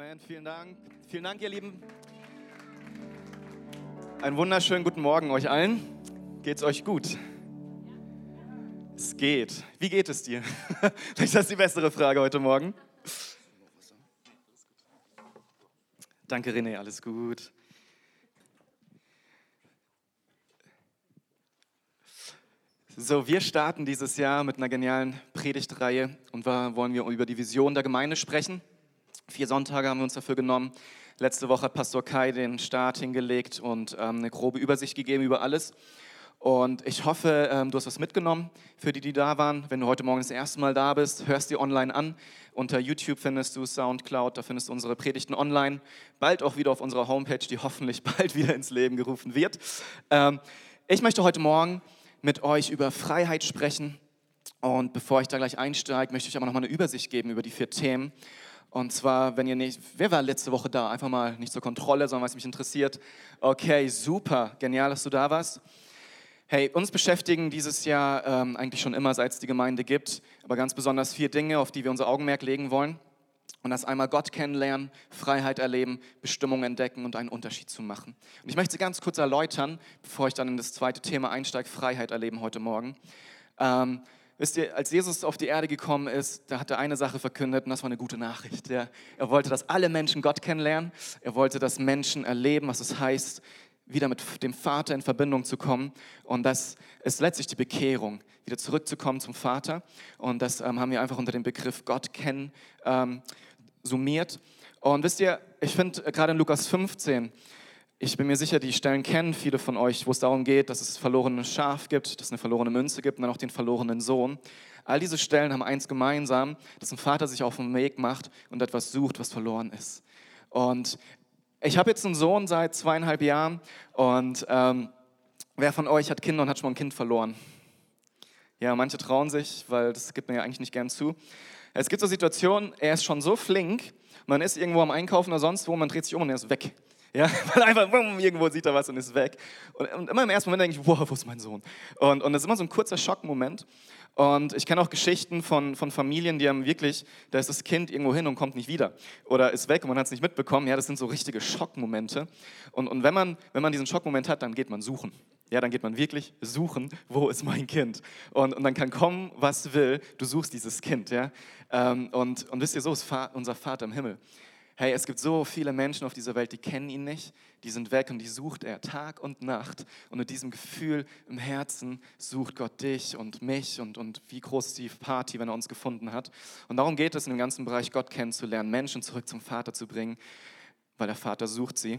Amen. Vielen Dank. Vielen Dank, ihr Lieben. Einen wunderschönen guten Morgen euch allen. Geht's euch gut? Es geht. Wie geht es dir? Vielleicht ist das die bessere Frage heute Morgen. Danke, René, alles gut. So, wir starten dieses Jahr mit einer genialen Predigtreihe und da wollen wir über die Vision der Gemeinde sprechen. Vier Sonntage haben wir uns dafür genommen. Letzte Woche hat Pastor Kai den Start hingelegt und ähm, eine grobe Übersicht gegeben über alles. Und ich hoffe, ähm, du hast was mitgenommen für die, die da waren. Wenn du heute Morgen das erste Mal da bist, hörst dir online an. Unter YouTube findest du Soundcloud, da findest du unsere Predigten online. Bald auch wieder auf unserer Homepage, die hoffentlich bald wieder ins Leben gerufen wird. Ähm, ich möchte heute Morgen mit euch über Freiheit sprechen. Und bevor ich da gleich einsteige, möchte ich aber noch mal eine Übersicht geben über die vier Themen. Und zwar, wenn ihr nicht, wer war letzte Woche da? Einfach mal nicht zur Kontrolle, sondern was mich interessiert. Okay, super, genial, dass du da warst. Hey, uns beschäftigen dieses Jahr ähm, eigentlich schon immer, seit es die Gemeinde gibt, aber ganz besonders vier Dinge, auf die wir unser Augenmerk legen wollen. Und das einmal Gott kennenlernen, Freiheit erleben, Bestimmung entdecken und einen Unterschied zu machen. Und ich möchte sie ganz kurz erläutern, bevor ich dann in das zweite Thema einsteige, Freiheit erleben heute Morgen. Ähm, Wisst ihr, als Jesus auf die Erde gekommen ist, da hat er eine Sache verkündet und das war eine gute Nachricht. Er, er wollte, dass alle Menschen Gott kennenlernen. Er wollte, dass Menschen erleben, was es heißt, wieder mit dem Vater in Verbindung zu kommen. Und das ist letztlich die Bekehrung, wieder zurückzukommen zum Vater. Und das ähm, haben wir einfach unter dem Begriff Gott kennen ähm, summiert. Und wisst ihr, ich finde äh, gerade in Lukas 15, ich bin mir sicher, die Stellen kennen viele von euch, wo es darum geht, dass es verlorenes Schaf gibt, dass es eine verlorene Münze gibt und dann auch den verlorenen Sohn. All diese Stellen haben eins gemeinsam, dass ein Vater sich auf den Weg macht und etwas sucht, was verloren ist. Und ich habe jetzt einen Sohn seit zweieinhalb Jahren und ähm, wer von euch hat Kinder und hat schon mal ein Kind verloren? Ja, manche trauen sich, weil das gibt man ja eigentlich nicht gern zu. Es gibt so Situationen, er ist schon so flink, man ist irgendwo am Einkaufen oder sonst wo, man dreht sich um und er ist weg. Ja, weil einfach irgendwo sieht er was und ist weg. Und, und, immer im ersten Moment denke ich, wow, wo ist mein Sohn? Und, und das ist immer so ein kurzer Schockmoment. Und ich kenne auch Geschichten von, von Familien, die haben wirklich, da ist das Kind irgendwo hin und kommt nicht wieder. Oder ist weg und man hat es nicht mitbekommen. Ja, das sind so richtige Schockmomente. Und, und wenn, man, wenn man diesen Schockmoment hat, dann geht man suchen. Ja, dann geht man wirklich suchen, wo ist mein Kind? Und, und dann kann kommen, was will, du suchst dieses Kind. Ja? Ähm, und, und wisst ihr, so ist unser Vater im Himmel. Hey, es gibt so viele Menschen auf dieser Welt, die kennen ihn nicht, die sind weg und die sucht er Tag und Nacht. Und mit diesem Gefühl im Herzen sucht Gott dich und mich und, und wie groß ist die Party, wenn er uns gefunden hat. Und darum geht es in dem ganzen Bereich, Gott kennenzulernen, Menschen zurück zum Vater zu bringen, weil der Vater sucht sie.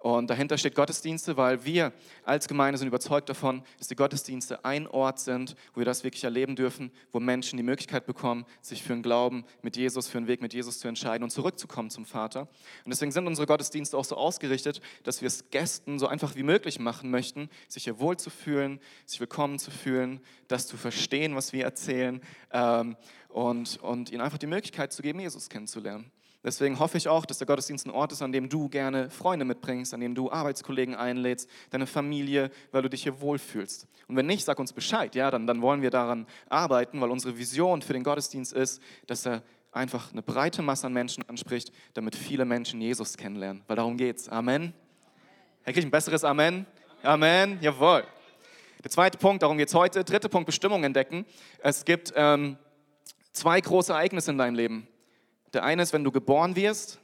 Und dahinter steht Gottesdienste, weil wir als Gemeinde sind überzeugt davon, dass die Gottesdienste ein Ort sind, wo wir das wirklich erleben dürfen, wo Menschen die Möglichkeit bekommen, sich für einen Glauben mit Jesus, für einen Weg mit Jesus zu entscheiden und zurückzukommen zum Vater. Und deswegen sind unsere Gottesdienste auch so ausgerichtet, dass wir es Gästen so einfach wie möglich machen möchten, sich hier wohl zu fühlen, sich willkommen zu fühlen, das zu verstehen, was wir erzählen ähm, und, und ihnen einfach die Möglichkeit zu geben, Jesus kennenzulernen. Deswegen hoffe ich auch, dass der Gottesdienst ein Ort ist, an dem du gerne Freunde mitbringst, an dem du Arbeitskollegen einlädst, deine Familie, weil du dich hier wohlfühlst. Und wenn nicht, sag uns Bescheid, ja, dann, dann wollen wir daran arbeiten, weil unsere Vision für den Gottesdienst ist, dass er einfach eine breite Masse an Menschen anspricht, damit viele Menschen Jesus kennenlernen. Weil darum geht's. Amen. Herr ein besseres Amen. Amen. Jawohl. Der zweite Punkt, darum geht es heute. Dritter Punkt, Bestimmung entdecken. Es gibt ähm, zwei große Ereignisse in deinem Leben. Der eine ist, wenn du geboren wirst.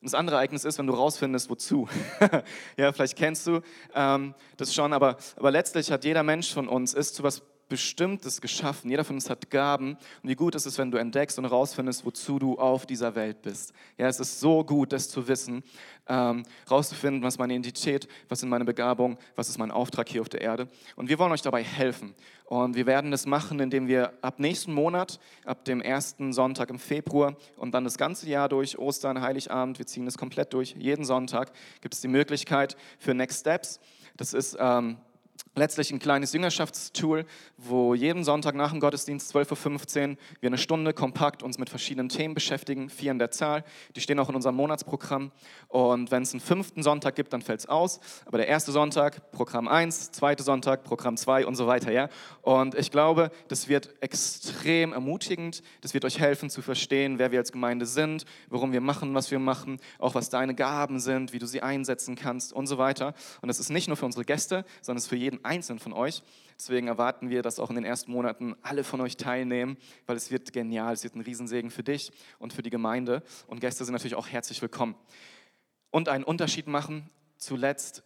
Und das andere Ereignis ist, wenn du rausfindest, wozu. ja, vielleicht kennst du ähm, das schon, aber, aber letztlich hat jeder Mensch von uns ist zu was Bestimmtes geschaffen. Jeder von uns hat Gaben. Und wie gut ist es, wenn du entdeckst und herausfindest, wozu du auf dieser Welt bist. Ja, es ist so gut, das zu wissen, ähm, rauszufinden, was meine Identität, was sind meine Begabungen, was ist mein Auftrag hier auf der Erde. Und wir wollen euch dabei helfen. Und wir werden das machen, indem wir ab nächsten Monat, ab dem ersten Sonntag im Februar und dann das ganze Jahr durch, Ostern, Heiligabend, wir ziehen es komplett durch, jeden Sonntag gibt es die Möglichkeit für Next Steps. Das ist... Ähm, letztlich ein kleines Jüngerschaftstool, wo jeden Sonntag nach dem Gottesdienst 12.15 Uhr wir eine Stunde kompakt uns mit verschiedenen Themen beschäftigen, vier in der Zahl. Die stehen auch in unserem Monatsprogramm. Und wenn es einen fünften Sonntag gibt, dann fällt es aus. Aber der erste Sonntag, Programm 1, zweite Sonntag, Programm 2 und so weiter. Ja? Und ich glaube, das wird extrem ermutigend. Das wird euch helfen zu verstehen, wer wir als Gemeinde sind, warum wir machen, was wir machen, auch was deine Gaben sind, wie du sie einsetzen kannst und so weiter. Und das ist nicht nur für unsere Gäste, sondern es ist für jeden einzelnen von euch. Deswegen erwarten wir, dass auch in den ersten Monaten alle von euch teilnehmen, weil es wird genial, es wird ein Riesensegen für dich und für die Gemeinde. Und Gäste sind natürlich auch herzlich willkommen. Und einen Unterschied machen, zuletzt,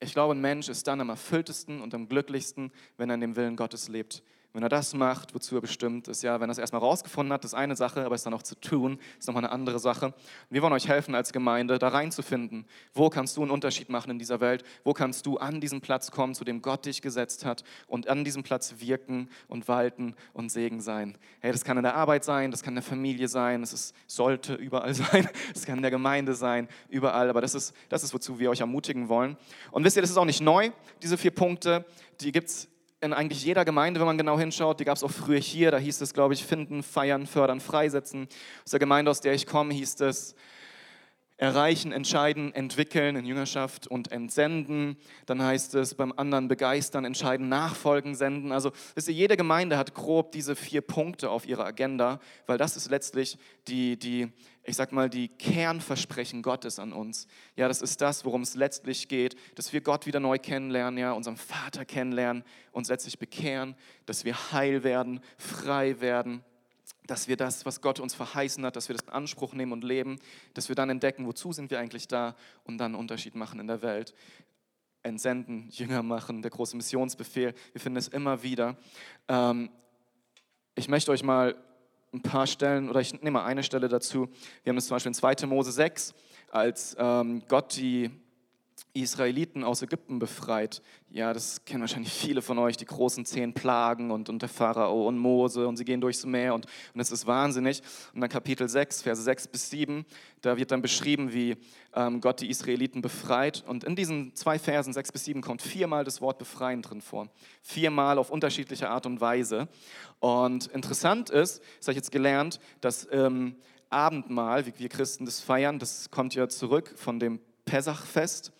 ich glaube, ein Mensch ist dann am erfülltesten und am glücklichsten, wenn er in dem Willen Gottes lebt. Wenn er das macht, wozu er bestimmt ist, ja, wenn er es erstmal rausgefunden hat, ist eine Sache, aber es dann auch zu tun, ist nochmal eine andere Sache. Und wir wollen euch helfen als Gemeinde, da reinzufinden. Wo kannst du einen Unterschied machen in dieser Welt? Wo kannst du an diesen Platz kommen, zu dem Gott dich gesetzt hat und an diesem Platz wirken und walten und Segen sein? Hey, das kann in der Arbeit sein, das kann in der Familie sein, es sollte überall sein, es kann in der Gemeinde sein, überall, aber das ist, das ist, wozu wir euch ermutigen wollen. Und wisst ihr, das ist auch nicht neu, diese vier Punkte, die gibt es in eigentlich jeder Gemeinde, wenn man genau hinschaut. Die gab es auch früher hier. Da hieß es, glaube ich, finden, feiern, fördern, freisetzen. Aus der Gemeinde, aus der ich komme, hieß es erreichen, entscheiden, entwickeln in Jüngerschaft und entsenden. Dann heißt es beim anderen begeistern, entscheiden, nachfolgen, senden. Also wisst ihr, jede Gemeinde hat grob diese vier Punkte auf ihrer Agenda, weil das ist letztlich die, die ich sag mal, die Kernversprechen Gottes an uns. Ja, das ist das, worum es letztlich geht, dass wir Gott wieder neu kennenlernen, ja, unseren Vater kennenlernen, uns letztlich bekehren, dass wir heil werden, frei werden, dass wir das, was Gott uns verheißen hat, dass wir das in Anspruch nehmen und leben, dass wir dann entdecken, wozu sind wir eigentlich da und dann einen Unterschied machen in der Welt. Entsenden, Jünger machen, der große Missionsbefehl, wir finden es immer wieder. Ähm, ich möchte euch mal ein paar Stellen, oder ich nehme mal eine Stelle dazu. Wir haben es zum Beispiel in 2. Mose 6, als ähm, Gott die Israeliten aus Ägypten befreit. Ja, das kennen wahrscheinlich viele von euch, die großen zehn Plagen und, und der Pharao und Mose und sie gehen durchs Meer und, und es ist wahnsinnig. Und dann Kapitel 6, Verse 6 bis 7, da wird dann beschrieben, wie ähm, Gott die Israeliten befreit. Und in diesen zwei Versen, 6 bis 7, kommt viermal das Wort befreien drin vor. Viermal auf unterschiedliche Art und Weise. Und interessant ist, das habe ich jetzt gelernt, dass ähm, Abendmahl, wie wir Christen das feiern, das kommt ja zurück von dem Pessachfest.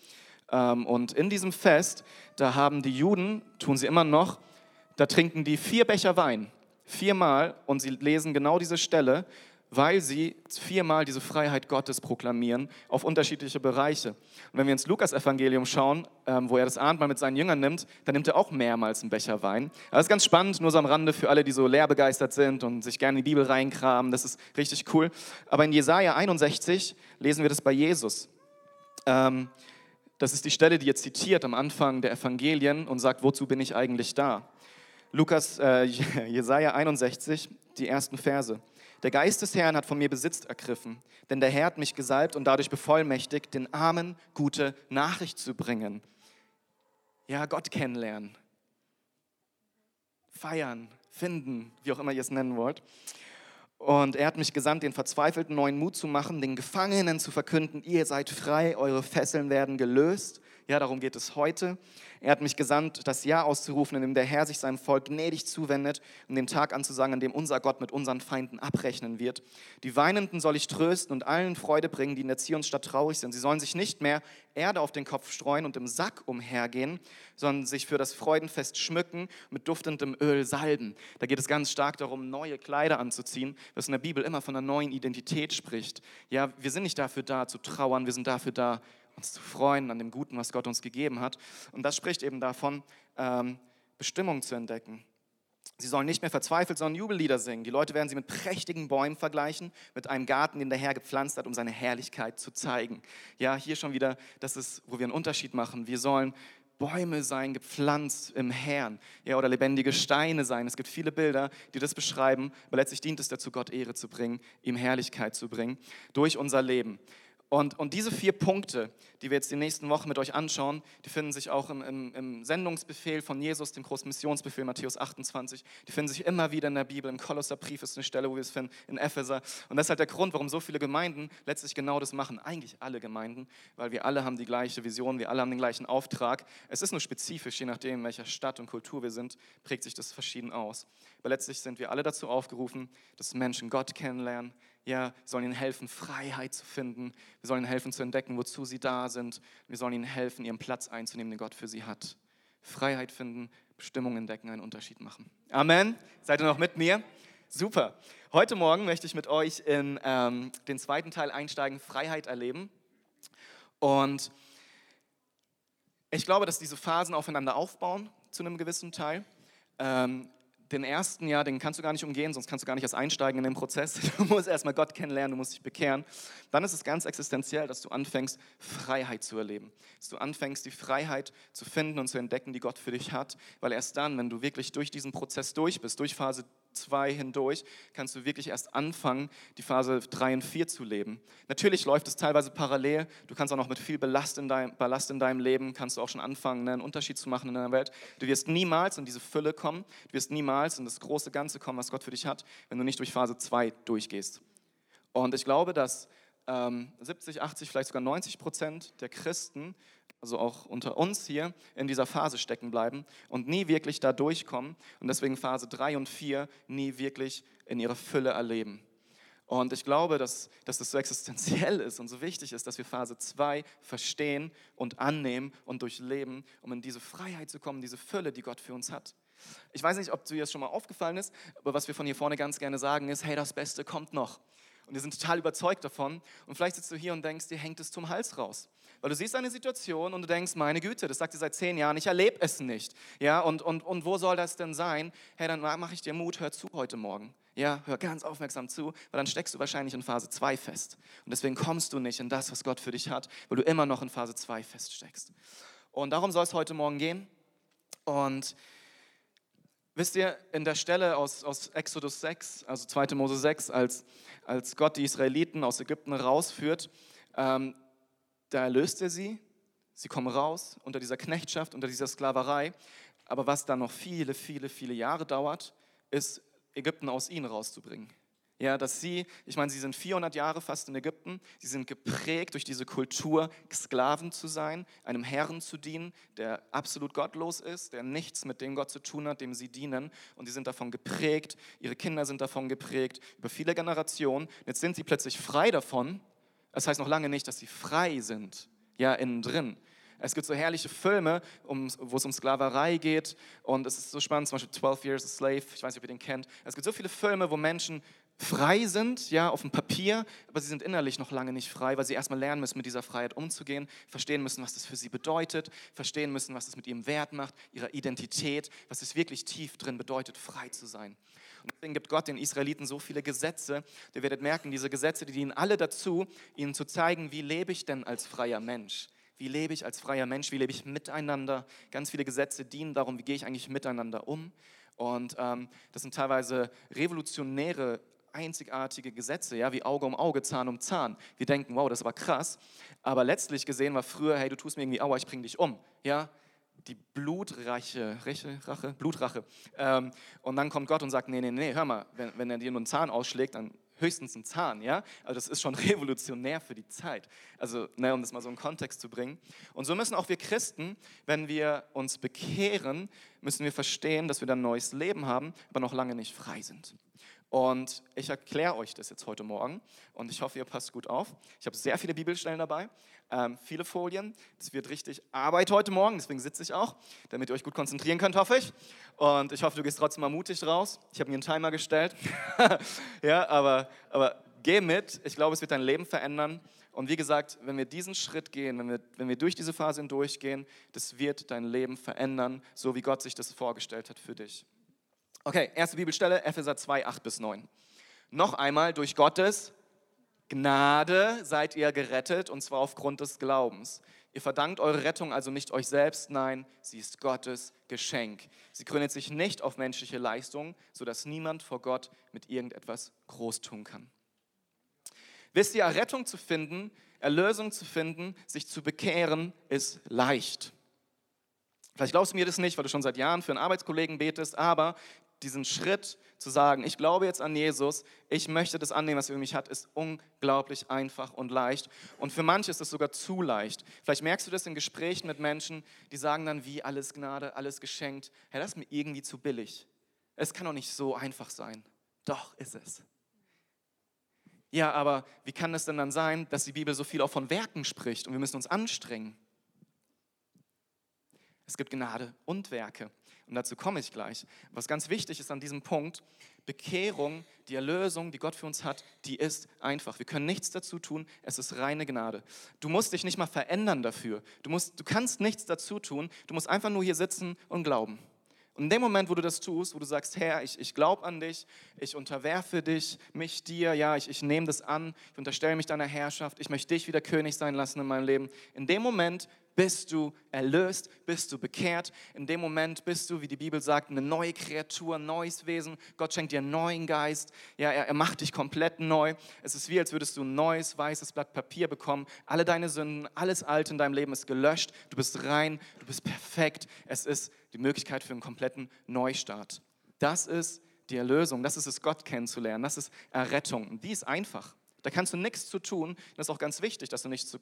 Ähm, und in diesem Fest, da haben die Juden, tun sie immer noch, da trinken die vier Becher Wein, viermal, und sie lesen genau diese Stelle, weil sie viermal diese Freiheit Gottes proklamieren auf unterschiedliche Bereiche. Und wenn wir ins Lukas-Evangelium schauen, ähm, wo er das Abendmahl mit seinen Jüngern nimmt, dann nimmt er auch mehrmals einen Becher Wein. Das ist ganz spannend, nur so am Rande für alle, die so lehrbegeistert sind und sich gerne in die Bibel reinkramen. Das ist richtig cool. Aber in Jesaja 61 lesen wir das bei Jesus. Ähm, das ist die Stelle, die ihr zitiert am Anfang der Evangelien und sagt, wozu bin ich eigentlich da? Lukas, äh, Jesaja 61, die ersten Verse. Der Geist des Herrn hat von mir Besitz ergriffen, denn der Herr hat mich gesalbt und dadurch bevollmächtigt, den Armen gute Nachricht zu bringen. Ja, Gott kennenlernen, feiern, finden, wie auch immer ihr es nennen wollt. Und er hat mich gesandt, den Verzweifelten neuen Mut zu machen, den Gefangenen zu verkünden, ihr seid frei, eure Fesseln werden gelöst. Ja, darum geht es heute. Er hat mich gesandt, das Jahr auszurufen, in dem der Herr sich seinem Volk gnädig zuwendet und den Tag anzusagen, an dem unser Gott mit unseren Feinden abrechnen wird. Die Weinenden soll ich trösten und allen Freude bringen, die in der Zionsstadt traurig sind. Sie sollen sich nicht mehr Erde auf den Kopf streuen und im Sack umhergehen, sondern sich für das Freudenfest schmücken, mit duftendem Öl salben. Da geht es ganz stark darum, neue Kleider anzuziehen, was in der Bibel immer von einer neuen Identität spricht. Ja, wir sind nicht dafür da zu trauern, wir sind dafür da, uns zu freuen an dem Guten, was Gott uns gegeben hat. Und das spricht eben davon, ähm, Bestimmung zu entdecken. Sie sollen nicht mehr verzweifelt, sondern Jubellieder singen. Die Leute werden sie mit prächtigen Bäumen vergleichen, mit einem Garten, den der Herr gepflanzt hat, um seine Herrlichkeit zu zeigen. Ja, hier schon wieder, das ist, wo wir einen Unterschied machen. Wir sollen Bäume sein, gepflanzt im Herrn. Ja, oder lebendige Steine sein. Es gibt viele Bilder, die das beschreiben, aber letztlich dient es dazu, Gott Ehre zu bringen, ihm Herrlichkeit zu bringen durch unser Leben. Und, und diese vier Punkte, die wir jetzt die nächsten Wochen mit euch anschauen, die finden sich auch im, im, im Sendungsbefehl von Jesus, dem großen Missionsbefehl Matthäus 28. Die finden sich immer wieder in der Bibel. Im Kolosserbrief ist eine Stelle, wo wir es finden, in Epheser. Und das ist halt der Grund, warum so viele Gemeinden letztlich genau das machen. Eigentlich alle Gemeinden, weil wir alle haben die gleiche Vision, wir alle haben den gleichen Auftrag. Es ist nur spezifisch, je nachdem, in welcher Stadt und Kultur wir sind, prägt sich das verschieden aus. Aber letztlich sind wir alle dazu aufgerufen, dass Menschen Gott kennenlernen, ja, wir sollen ihnen helfen, Freiheit zu finden. Wir sollen ihnen helfen zu entdecken, wozu sie da sind. Wir sollen ihnen helfen, ihren Platz einzunehmen, den Gott für sie hat. Freiheit finden, Bestimmung entdecken, einen Unterschied machen. Amen. Seid ihr noch mit mir? Super. Heute Morgen möchte ich mit euch in ähm, den zweiten Teil einsteigen, Freiheit erleben. Und ich glaube, dass diese Phasen aufeinander aufbauen zu einem gewissen Teil. Ähm, den ersten, ja, den kannst du gar nicht umgehen, sonst kannst du gar nicht erst einsteigen in den Prozess. Du musst erstmal Gott kennenlernen, du musst dich bekehren. Dann ist es ganz existenziell, dass du anfängst, Freiheit zu erleben. Dass du anfängst, die Freiheit zu finden und zu entdecken, die Gott für dich hat. Weil erst dann, wenn du wirklich durch diesen Prozess durch bist, durch Phase 2 hindurch, kannst du wirklich erst anfangen, die Phase 3 und 4 zu leben. Natürlich läuft es teilweise parallel. Du kannst auch noch mit viel Ballast in, dein, Ballast in deinem Leben, kannst du auch schon anfangen, ne, einen Unterschied zu machen in deiner Welt. Du wirst niemals in diese Fülle kommen, du wirst niemals in das große Ganze kommen, was Gott für dich hat, wenn du nicht durch Phase 2 durchgehst. Und ich glaube, dass ähm, 70, 80, vielleicht sogar 90 Prozent der Christen also auch unter uns hier, in dieser Phase stecken bleiben und nie wirklich da durchkommen und deswegen Phase 3 und 4 nie wirklich in ihrer Fülle erleben. Und ich glaube, dass, dass das so existenziell ist und so wichtig ist, dass wir Phase 2 verstehen und annehmen und durchleben, um in diese Freiheit zu kommen, diese Fülle, die Gott für uns hat. Ich weiß nicht, ob dir das schon mal aufgefallen ist, aber was wir von hier vorne ganz gerne sagen ist, hey, das Beste kommt noch. Und wir sind total überzeugt davon. Und vielleicht sitzt du hier und denkst, dir hängt es zum Hals raus. Weil du siehst eine Situation und du denkst, meine Güte, das sagt ihr seit zehn Jahren, ich erlebe es nicht. Ja, und, und, und wo soll das denn sein? Hey, dann mache ich dir Mut, hör zu heute Morgen. Ja, hör ganz aufmerksam zu, weil dann steckst du wahrscheinlich in Phase 2 fest. Und deswegen kommst du nicht in das, was Gott für dich hat, weil du immer noch in Phase 2 feststeckst. Und darum soll es heute Morgen gehen. Und wisst ihr, in der Stelle aus, aus Exodus 6, also 2. Mose 6, als, als Gott die Israeliten aus Ägypten rausführt, ähm, da erlöst er sie, sie kommen raus unter dieser Knechtschaft, unter dieser Sklaverei. Aber was dann noch viele, viele, viele Jahre dauert, ist Ägypten aus ihnen rauszubringen. Ja, dass sie, ich meine, sie sind 400 Jahre fast in Ägypten, sie sind geprägt durch diese Kultur, Sklaven zu sein, einem Herrn zu dienen, der absolut gottlos ist, der nichts mit dem Gott zu tun hat, dem sie dienen. Und sie sind davon geprägt, ihre Kinder sind davon geprägt, über viele Generationen. Jetzt sind sie plötzlich frei davon das heißt noch lange nicht, dass sie frei sind, ja, innen drin. Es gibt so herrliche Filme, um, wo es um Sklaverei geht und es ist so spannend, zum Beispiel 12 Years a Slave, ich weiß nicht, ob ihr den kennt. Es gibt so viele Filme, wo Menschen frei sind, ja, auf dem Papier, aber sie sind innerlich noch lange nicht frei, weil sie erstmal lernen müssen, mit dieser Freiheit umzugehen, verstehen müssen, was das für sie bedeutet, verstehen müssen, was das mit ihrem Wert macht, ihrer Identität, was es wirklich tief drin bedeutet, frei zu sein. Deswegen gibt Gott den Israeliten so viele Gesetze. Ihr werdet merken, diese Gesetze, die dienen alle dazu, ihnen zu zeigen, wie lebe ich denn als freier Mensch? Wie lebe ich als freier Mensch? Wie lebe ich miteinander? Ganz viele Gesetze dienen darum, wie gehe ich eigentlich miteinander um? Und ähm, das sind teilweise revolutionäre, einzigartige Gesetze, ja, wie Auge um Auge, Zahn um Zahn. Wir denken, wow, das war krass. Aber letztlich gesehen war früher, hey, du tust mir irgendwie aua, ich bring dich um. Ja, die Blutrache, Rache, Rache, Blutrache. Ähm, und dann kommt Gott und sagt, nee, nee, nee, hör mal, wenn, wenn er dir nur einen Zahn ausschlägt, dann höchstens einen Zahn, ja? Also das ist schon revolutionär für die Zeit. Also, ne, um das mal so in Kontext zu bringen. Und so müssen auch wir Christen, wenn wir uns bekehren, müssen wir verstehen, dass wir dann neues Leben haben, aber noch lange nicht frei sind. Und ich erkläre euch das jetzt heute Morgen und ich hoffe, ihr passt gut auf. Ich habe sehr viele Bibelstellen dabei, ähm, viele Folien. Es wird richtig Arbeit heute Morgen, deswegen sitze ich auch, damit ihr euch gut konzentrieren könnt, hoffe ich. Und ich hoffe, du gehst trotzdem mal mutig raus. Ich habe mir einen Timer gestellt. ja, aber, aber geh mit. Ich glaube, es wird dein Leben verändern. Und wie gesagt, wenn wir diesen Schritt gehen, wenn wir, wenn wir durch diese Phase hindurchgehen, das wird dein Leben verändern, so wie Gott sich das vorgestellt hat für dich. Okay, erste Bibelstelle, Epheser 2, 8 bis 9. Noch einmal, durch Gottes Gnade seid ihr gerettet, und zwar aufgrund des Glaubens. Ihr verdankt eure Rettung also nicht euch selbst, nein, sie ist Gottes Geschenk. Sie gründet sich nicht auf menschliche Leistung, sodass niemand vor Gott mit irgendetwas groß tun kann. Wisst ihr, Rettung zu finden, Erlösung zu finden, sich zu bekehren, ist leicht. Vielleicht glaubst du mir das nicht, weil du schon seit Jahren für einen Arbeitskollegen betest, aber diesen Schritt zu sagen, ich glaube jetzt an Jesus, ich möchte das annehmen, was er für mich hat, ist unglaublich einfach und leicht. Und für manche ist es sogar zu leicht. Vielleicht merkst du das in Gesprächen mit Menschen, die sagen dann, wie alles Gnade, alles geschenkt. Herr, das ist mir irgendwie zu billig. Es kann doch nicht so einfach sein. Doch ist es. Ja, aber wie kann es denn dann sein, dass die Bibel so viel auch von Werken spricht und wir müssen uns anstrengen? Es gibt Gnade und Werke. Und dazu komme ich gleich. Was ganz wichtig ist an diesem Punkt, Bekehrung, die Erlösung, die Gott für uns hat, die ist einfach. Wir können nichts dazu tun, es ist reine Gnade. Du musst dich nicht mal verändern dafür. Du, musst, du kannst nichts dazu tun, du musst einfach nur hier sitzen und glauben. Und in dem Moment, wo du das tust, wo du sagst, Herr, ich, ich glaube an dich, ich unterwerfe dich, mich dir, ja, ich, ich nehme das an, ich unterstelle mich deiner Herrschaft, ich möchte dich wieder König sein lassen in meinem Leben. In dem Moment bist du erlöst, bist du bekehrt. In dem Moment bist du, wie die Bibel sagt, eine neue Kreatur, neues Wesen. Gott schenkt dir einen neuen Geist. Ja, er, er macht dich komplett neu. Es ist wie, als würdest du ein neues, weißes Blatt Papier bekommen. Alle deine Sünden, alles Alte in deinem Leben ist gelöscht. Du bist rein, du bist perfekt. Es ist die Möglichkeit für einen kompletten Neustart. Das ist die Erlösung, das ist es, Gott kennenzulernen, das ist Errettung. Und die ist einfach. Da kannst du nichts zu tun. Das ist auch ganz wichtig, dass du nichts zu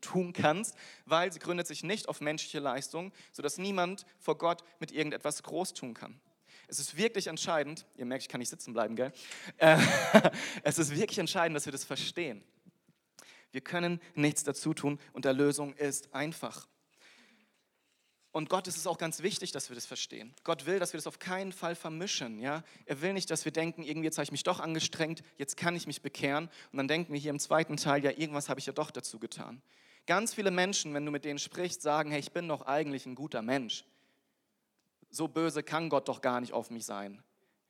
tun kannst, weil sie gründet sich nicht auf menschliche Leistung, sodass niemand vor Gott mit irgendetwas groß tun kann. Es ist wirklich entscheidend, ihr merkt, ich kann nicht sitzen bleiben, gell? Äh, es ist wirklich entscheidend, dass wir das verstehen. Wir können nichts dazu tun und Erlösung ist einfach. Und Gott ist es auch ganz wichtig, dass wir das verstehen. Gott will, dass wir das auf keinen Fall vermischen. Ja? Er will nicht, dass wir denken, irgendwie jetzt habe ich mich doch angestrengt, jetzt kann ich mich bekehren. Und dann denken wir hier im zweiten Teil, ja, irgendwas habe ich ja doch dazu getan. Ganz viele Menschen, wenn du mit denen sprichst, sagen, hey, ich bin doch eigentlich ein guter Mensch. So böse kann Gott doch gar nicht auf mich sein.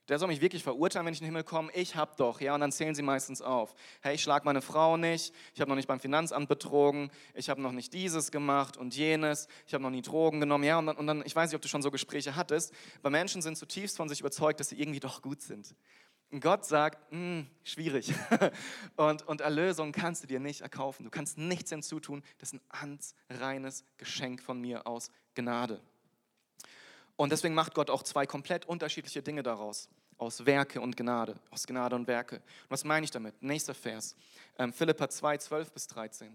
Der soll mich wirklich verurteilen, wenn ich in den Himmel komme. Ich hab doch, ja, und dann zählen sie meistens auf. Hey, ich schlag meine Frau nicht, ich habe noch nicht beim Finanzamt betrogen, ich habe noch nicht dieses gemacht und jenes, ich habe noch nie Drogen genommen, ja, und dann, und dann, ich weiß nicht, ob du schon so Gespräche hattest, aber Menschen sind zutiefst von sich überzeugt, dass sie irgendwie doch gut sind. Und Gott sagt, hm, schwierig. Und, und Erlösung kannst du dir nicht erkaufen. Du kannst nichts hinzutun. Das ist ein ganz reines Geschenk von mir aus Gnade. Und deswegen macht Gott auch zwei komplett unterschiedliche Dinge daraus. Aus Werke und Gnade. Aus Gnade und Werke. Und was meine ich damit? Nächster Vers. Ähm, Philippa 2, 12 bis 13.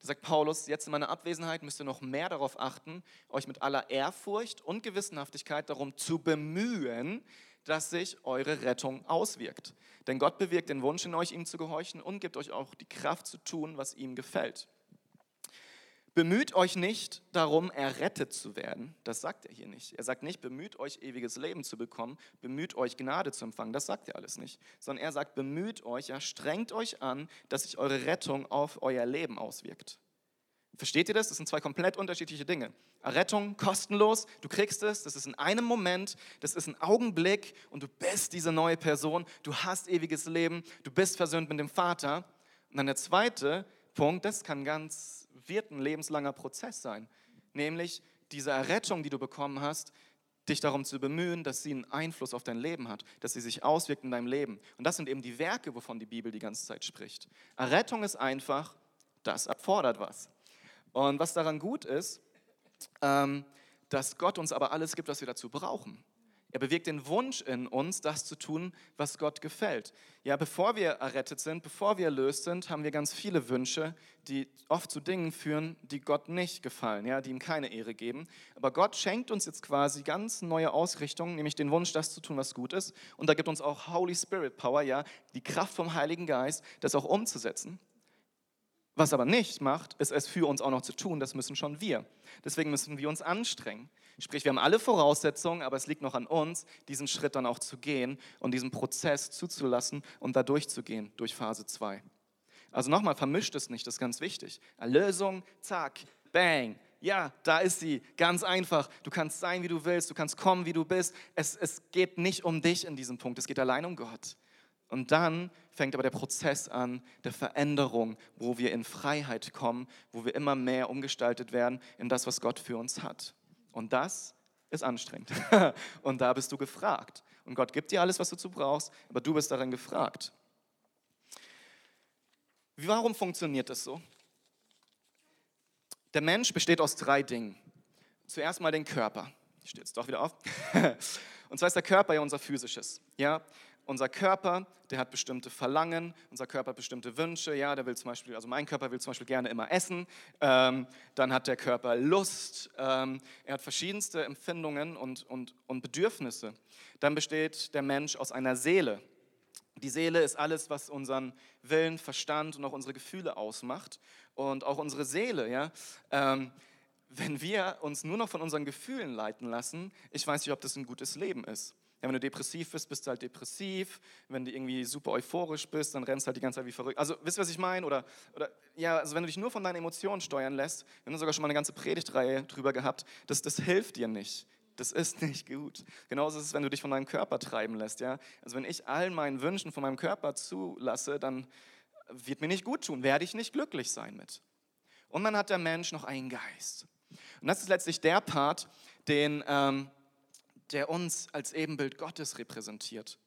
Da sagt Paulus, jetzt in meiner Abwesenheit müsst ihr noch mehr darauf achten, euch mit aller Ehrfurcht und Gewissenhaftigkeit darum zu bemühen, dass sich eure Rettung auswirkt. Denn Gott bewirkt den Wunsch in euch, ihm zu gehorchen und gibt euch auch die Kraft zu tun, was ihm gefällt. Bemüht euch nicht darum, errettet zu werden. Das sagt er hier nicht. Er sagt nicht, bemüht euch, ewiges Leben zu bekommen, bemüht euch, Gnade zu empfangen. Das sagt er alles nicht. Sondern er sagt, bemüht euch, ja, strengt euch an, dass sich eure Rettung auf euer Leben auswirkt. Versteht ihr das? Das sind zwei komplett unterschiedliche Dinge. Errettung kostenlos, du kriegst es, das ist in einem Moment, das ist ein Augenblick und du bist diese neue Person, du hast ewiges Leben, du bist versöhnt mit dem Vater. Und dann der zweite Punkt, das kann ganz wird ein lebenslanger Prozess sein. Nämlich diese Errettung, die du bekommen hast, dich darum zu bemühen, dass sie einen Einfluss auf dein Leben hat, dass sie sich auswirkt in deinem Leben. Und das sind eben die Werke, wovon die Bibel die ganze Zeit spricht. Errettung ist einfach, das erfordert was. Und was daran gut ist, ähm, dass Gott uns aber alles gibt, was wir dazu brauchen. Er bewirkt den Wunsch in uns, das zu tun, was Gott gefällt. Ja, bevor wir errettet sind, bevor wir erlöst sind, haben wir ganz viele Wünsche, die oft zu Dingen führen, die Gott nicht gefallen, ja, die ihm keine Ehre geben. Aber Gott schenkt uns jetzt quasi ganz neue Ausrichtungen, nämlich den Wunsch, das zu tun, was gut ist. Und da gibt uns auch Holy Spirit Power, ja, die Kraft vom Heiligen Geist, das auch umzusetzen. Was aber nicht macht, ist es für uns auch noch zu tun, das müssen schon wir. Deswegen müssen wir uns anstrengen. Sprich, wir haben alle Voraussetzungen, aber es liegt noch an uns, diesen Schritt dann auch zu gehen und diesen Prozess zuzulassen und da durchzugehen durch Phase 2. Also nochmal, vermischt es nicht, das ist ganz wichtig. Erlösung, zack, bang, ja, da ist sie, ganz einfach. Du kannst sein, wie du willst, du kannst kommen, wie du bist. Es, es geht nicht um dich in diesem Punkt, es geht allein um Gott. Und dann fängt aber der Prozess an der Veränderung, wo wir in Freiheit kommen, wo wir immer mehr umgestaltet werden in das, was Gott für uns hat. Und das ist anstrengend. Und da bist du gefragt. Und Gott gibt dir alles, was du zu brauchst, aber du bist darin gefragt. Warum funktioniert das so? Der Mensch besteht aus drei Dingen. Zuerst mal den Körper. Ich stehe jetzt doch wieder auf. Und zwar ist der Körper ja unser physisches. Ja? Unser Körper, der hat bestimmte Verlangen, unser Körper hat bestimmte Wünsche. Ja, der will zum Beispiel, also mein Körper will zum Beispiel gerne immer essen. Ähm, dann hat der Körper Lust. Ähm, er hat verschiedenste Empfindungen und, und, und Bedürfnisse. Dann besteht der Mensch aus einer Seele. Die Seele ist alles, was unseren Willen, Verstand und auch unsere Gefühle ausmacht. Und auch unsere Seele, ja. Ähm, wenn wir uns nur noch von unseren Gefühlen leiten lassen, ich weiß nicht, ob das ein gutes Leben ist. Ja, wenn du depressiv bist, bist du halt depressiv. Wenn du irgendwie super euphorisch bist, dann rennst du halt die ganze Zeit wie verrückt. Also, wisst ihr, was ich meine? Oder, oder ja, also wenn du dich nur von deinen Emotionen steuern lässt, wir haben sogar schon mal eine ganze Predigtreihe drüber gehabt, das, das hilft dir nicht. Das ist nicht gut. Genauso ist es, wenn du dich von deinem Körper treiben lässt. Ja? Also wenn ich all meinen Wünschen von meinem Körper zulasse, dann wird mir nicht gut tun, werde ich nicht glücklich sein mit. Und dann hat der Mensch noch einen Geist. Und das ist letztlich der Part, den, ähm, der uns als Ebenbild Gottes repräsentiert.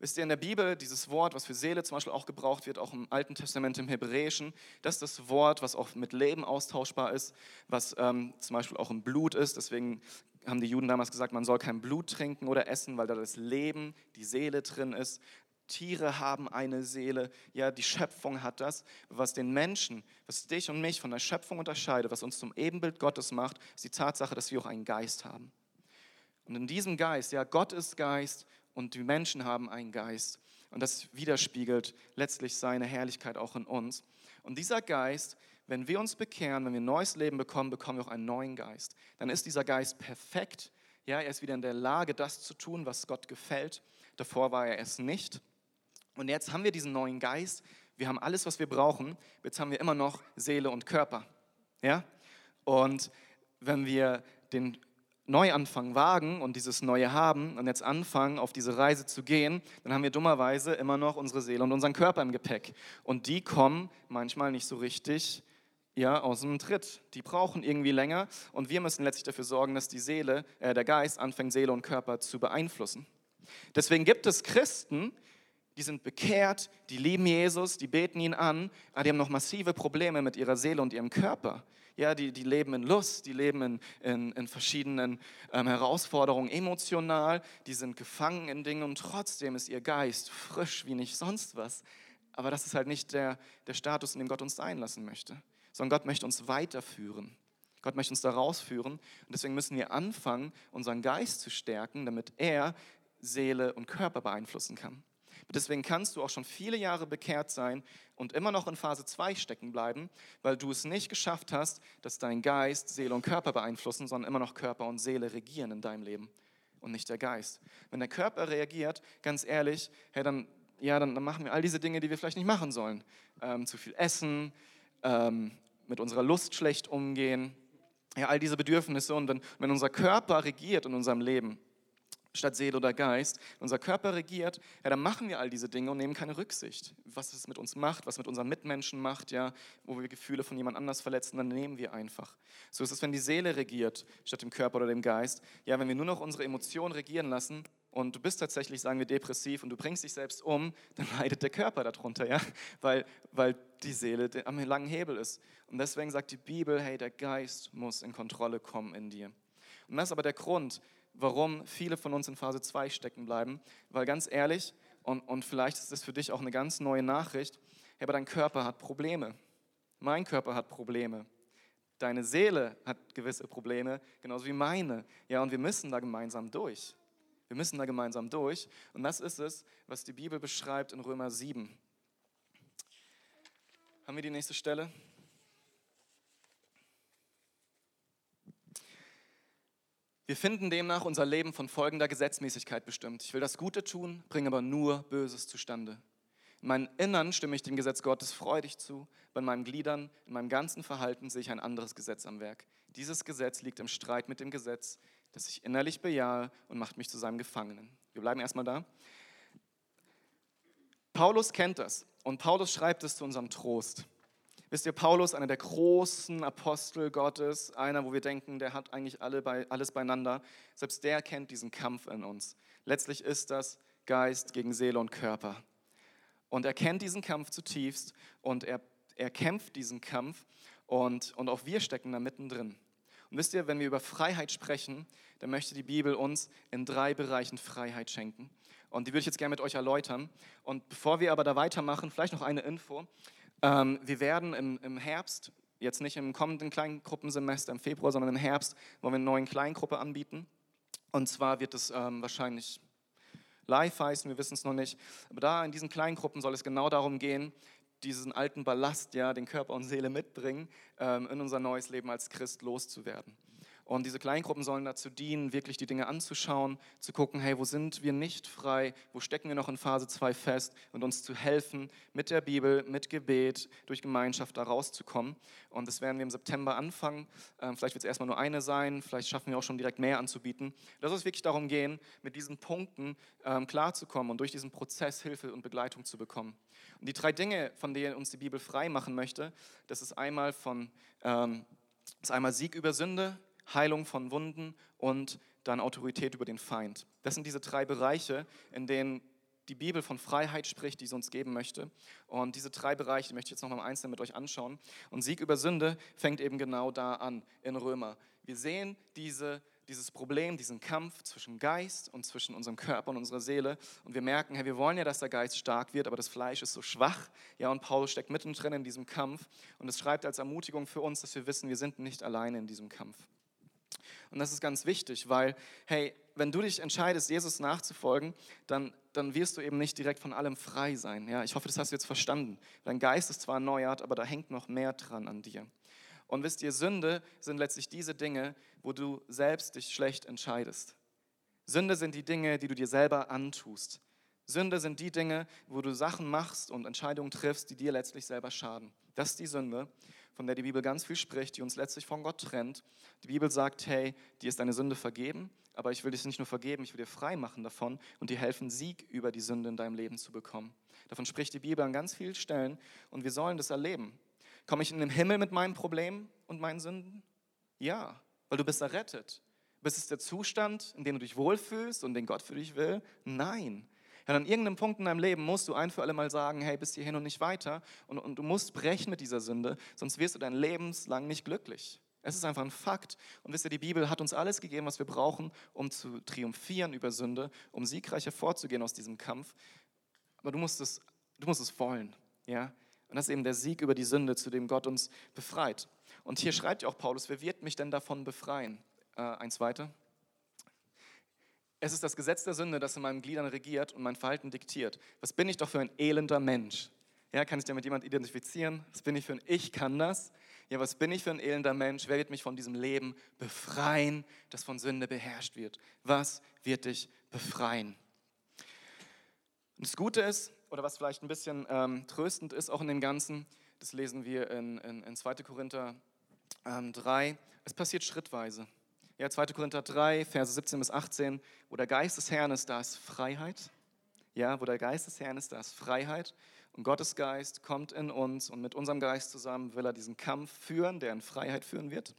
Wisst ihr, in der Bibel, dieses Wort, was für Seele zum Beispiel auch gebraucht wird, auch im Alten Testament, im Hebräischen, das ist das Wort, was auch mit Leben austauschbar ist, was ähm, zum Beispiel auch im Blut ist. Deswegen haben die Juden damals gesagt, man soll kein Blut trinken oder essen, weil da das Leben, die Seele drin ist. Tiere haben eine Seele, ja, die Schöpfung hat das. Was den Menschen, was dich und mich von der Schöpfung unterscheidet, was uns zum Ebenbild Gottes macht, ist die Tatsache, dass wir auch einen Geist haben. Und in diesem Geist, ja, Gott ist Geist und die Menschen haben einen Geist. Und das widerspiegelt letztlich seine Herrlichkeit auch in uns. Und dieser Geist, wenn wir uns bekehren, wenn wir ein neues Leben bekommen, bekommen wir auch einen neuen Geist. Dann ist dieser Geist perfekt. Ja, er ist wieder in der Lage, das zu tun, was Gott gefällt. Davor war er es nicht. Und jetzt haben wir diesen neuen Geist. Wir haben alles, was wir brauchen. Jetzt haben wir immer noch Seele und Körper. Ja? Und wenn wir den Neuanfang wagen und dieses Neue haben und jetzt anfangen, auf diese Reise zu gehen, dann haben wir dummerweise immer noch unsere Seele und unseren Körper im Gepäck. Und die kommen manchmal nicht so richtig ja, aus dem Tritt. Die brauchen irgendwie länger und wir müssen letztlich dafür sorgen, dass die Seele, äh, der Geist anfängt, Seele und Körper zu beeinflussen. Deswegen gibt es Christen, die sind bekehrt, die lieben Jesus, die beten ihn an, aber die haben noch massive Probleme mit ihrer Seele und ihrem Körper ja, die, die leben in Lust, die leben in, in, in verschiedenen ähm, Herausforderungen emotional, die sind gefangen in Dingen und trotzdem ist ihr Geist frisch wie nicht sonst was. Aber das ist halt nicht der, der Status, in dem Gott uns einlassen möchte, sondern Gott möchte uns weiterführen. Gott möchte uns da rausführen und deswegen müssen wir anfangen, unseren Geist zu stärken, damit er Seele und Körper beeinflussen kann. Deswegen kannst du auch schon viele Jahre bekehrt sein und immer noch in Phase 2 stecken bleiben, weil du es nicht geschafft hast, dass dein Geist Seele und Körper beeinflussen, sondern immer noch Körper und Seele regieren in deinem Leben und nicht der Geist. Wenn der Körper reagiert, ganz ehrlich, hey, dann, ja, dann, dann machen wir all diese Dinge, die wir vielleicht nicht machen sollen. Ähm, zu viel essen, ähm, mit unserer Lust schlecht umgehen, ja, all diese Bedürfnisse. Und wenn, wenn unser Körper regiert in unserem Leben, statt Seele oder Geist, unser Körper regiert, ja, dann machen wir all diese Dinge und nehmen keine Rücksicht. Was es mit uns macht, was mit unseren Mitmenschen macht, ja, wo wir Gefühle von jemand anders verletzen, dann nehmen wir einfach. So ist es, wenn die Seele regiert, statt dem Körper oder dem Geist. Ja, wenn wir nur noch unsere Emotionen regieren lassen und du bist tatsächlich, sagen wir, depressiv und du bringst dich selbst um, dann leidet der Körper darunter, ja, weil, weil die Seele am langen Hebel ist. Und deswegen sagt die Bibel, hey, der Geist muss in Kontrolle kommen in dir. Und das ist aber der Grund, warum viele von uns in Phase 2 stecken bleiben. Weil ganz ehrlich, und, und vielleicht ist das für dich auch eine ganz neue Nachricht, aber dein Körper hat Probleme. Mein Körper hat Probleme. Deine Seele hat gewisse Probleme, genauso wie meine. Ja, und wir müssen da gemeinsam durch. Wir müssen da gemeinsam durch. Und das ist es, was die Bibel beschreibt in Römer 7. Haben wir die nächste Stelle? Wir finden demnach unser Leben von folgender Gesetzmäßigkeit bestimmt. Ich will das Gute tun, bringe aber nur Böses zustande. In meinem Innern stimme ich dem Gesetz Gottes freudig zu, bei meinen Gliedern, in meinem ganzen Verhalten sehe ich ein anderes Gesetz am Werk. Dieses Gesetz liegt im Streit mit dem Gesetz, das ich innerlich bejahe und macht mich zu seinem Gefangenen. Wir bleiben erstmal da. Paulus kennt das und Paulus schreibt es zu unserem Trost. Wisst ihr, Paulus, einer der großen Apostel Gottes, einer, wo wir denken, der hat eigentlich alle bei, alles beieinander, selbst der kennt diesen Kampf in uns. Letztlich ist das Geist gegen Seele und Körper. Und er kennt diesen Kampf zutiefst und er, er kämpft diesen Kampf Und, und auch wir stecken da mittendrin. Und wisst ihr, wenn wir über Freiheit sprechen, dann möchte die Bibel uns in drei Bereichen Freiheit schenken. Und die würde ich jetzt gerne mit euch erläutern. Und bevor wir aber da weitermachen, vielleicht noch eine Info. Ähm, wir werden im, im Herbst, jetzt nicht im kommenden Kleingruppensemester im Februar, sondern im Herbst, wollen wir eine neue Kleingruppe anbieten. Und zwar wird es ähm, wahrscheinlich live heißen, wir wissen es noch nicht. Aber da in diesen Kleingruppen soll es genau darum gehen, diesen alten Ballast, ja, den Körper und Seele mitbringen, ähm, in unser neues Leben als Christ loszuwerden. Und diese Kleingruppen sollen dazu dienen, wirklich die Dinge anzuschauen, zu gucken, hey, wo sind wir nicht frei, wo stecken wir noch in Phase 2 fest und uns zu helfen, mit der Bibel, mit Gebet, durch Gemeinschaft da rauszukommen. Und das werden wir im September anfangen. Ähm, vielleicht wird es erstmal nur eine sein, vielleicht schaffen wir auch schon direkt mehr anzubieten. Soll es wirklich darum gehen, mit diesen Punkten ähm, klarzukommen und durch diesen Prozess Hilfe und Begleitung zu bekommen. Und die drei Dinge, von denen uns die Bibel frei machen möchte, das ist einmal von ähm, das ist einmal Sieg über Sünde, Heilung von Wunden und dann Autorität über den Feind. Das sind diese drei Bereiche, in denen die Bibel von Freiheit spricht, die sie uns geben möchte. Und diese drei Bereiche die möchte ich jetzt nochmal im Einzelnen mit euch anschauen. Und Sieg über Sünde fängt eben genau da an, in Römer. Wir sehen diese, dieses Problem, diesen Kampf zwischen Geist und zwischen unserem Körper und unserer Seele. Und wir merken, hey, wir wollen ja, dass der Geist stark wird, aber das Fleisch ist so schwach. Ja, und Paulus steckt mittendrin in diesem Kampf. Und es schreibt als Ermutigung für uns, dass wir wissen, wir sind nicht alleine in diesem Kampf. Und das ist ganz wichtig, weil, hey, wenn du dich entscheidest, Jesus nachzufolgen, dann, dann wirst du eben nicht direkt von allem frei sein. Ja? Ich hoffe, das hast du jetzt verstanden. Dein Geist ist zwar erneuert, aber da hängt noch mehr dran an dir. Und wisst ihr, Sünde sind letztlich diese Dinge, wo du selbst dich schlecht entscheidest. Sünde sind die Dinge, die du dir selber antust. Sünde sind die Dinge, wo du Sachen machst und Entscheidungen triffst, die dir letztlich selber schaden. Das ist die Sünde von der die Bibel ganz viel spricht, die uns letztlich von Gott trennt. Die Bibel sagt, hey, dir ist deine Sünde vergeben, aber ich will dich nicht nur vergeben, ich will dir frei machen davon und dir helfen, Sieg über die Sünde in deinem Leben zu bekommen. Davon spricht die Bibel an ganz vielen Stellen und wir sollen das erleben. Komme ich in den Himmel mit meinen Problemen und meinen Sünden? Ja, weil du bist errettet. Bist es der Zustand, in dem du dich wohlfühlst und den Gott für dich will? Nein. Ja, an irgendeinem Punkt in deinem Leben musst du ein für alle Mal sagen, hey, bis hierhin und nicht weiter. Und, und du musst brechen mit dieser Sünde, sonst wirst du dein Lebenslang nicht glücklich. Es ist einfach ein Fakt. Und wisst ihr, die Bibel hat uns alles gegeben, was wir brauchen, um zu triumphieren über Sünde, um siegreich hervorzugehen aus diesem Kampf. Aber du musst es, du musst es wollen. Ja? Und das ist eben der Sieg über die Sünde, zu dem Gott uns befreit. Und hier schreibt ja auch Paulus, wer wird mich denn davon befreien? Äh, eins weiter. Es ist das Gesetz der Sünde, das in meinen Gliedern regiert und mein Verhalten diktiert. Was bin ich doch für ein elender Mensch? Ja, kann ich da mit jemand identifizieren? Was bin ich für ein Ich kann das? Ja, was bin ich für ein elender Mensch? Wer wird mich von diesem Leben befreien, das von Sünde beherrscht wird? Was wird dich befreien? Und das Gute ist, oder was vielleicht ein bisschen ähm, tröstend ist, auch in dem Ganzen, das lesen wir in, in, in 2. Korinther ähm, 3, es passiert schrittweise. Ja, 2. Korinther 3, Verse 17 bis 18, wo der Geist des Herrn ist, da ist Freiheit. Ja, wo der Geist des Herrn ist, da ist Freiheit. Und Gottes Geist kommt in uns und mit unserem Geist zusammen will er diesen Kampf führen, der in Freiheit führen wird.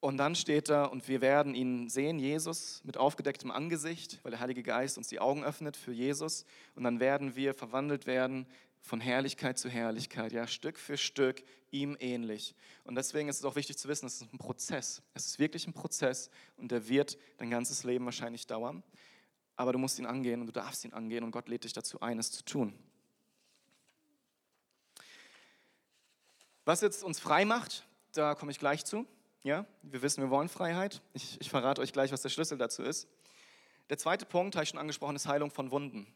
Und dann steht da, und wir werden ihn sehen, Jesus, mit aufgedecktem Angesicht, weil der Heilige Geist uns die Augen öffnet für Jesus. Und dann werden wir verwandelt werden von Herrlichkeit zu Herrlichkeit, ja, Stück für Stück ihm ähnlich. Und deswegen ist es auch wichtig zu wissen, es ist ein Prozess. Es ist wirklich ein Prozess und der wird dein ganzes Leben wahrscheinlich dauern. Aber du musst ihn angehen und du darfst ihn angehen und Gott lädt dich dazu ein, es zu tun. Was jetzt uns frei macht, da komme ich gleich zu. Ja, wir wissen, wir wollen Freiheit. Ich, ich verrate euch gleich, was der Schlüssel dazu ist. Der zweite Punkt, habe ich schon angesprochen, ist Heilung von Wunden.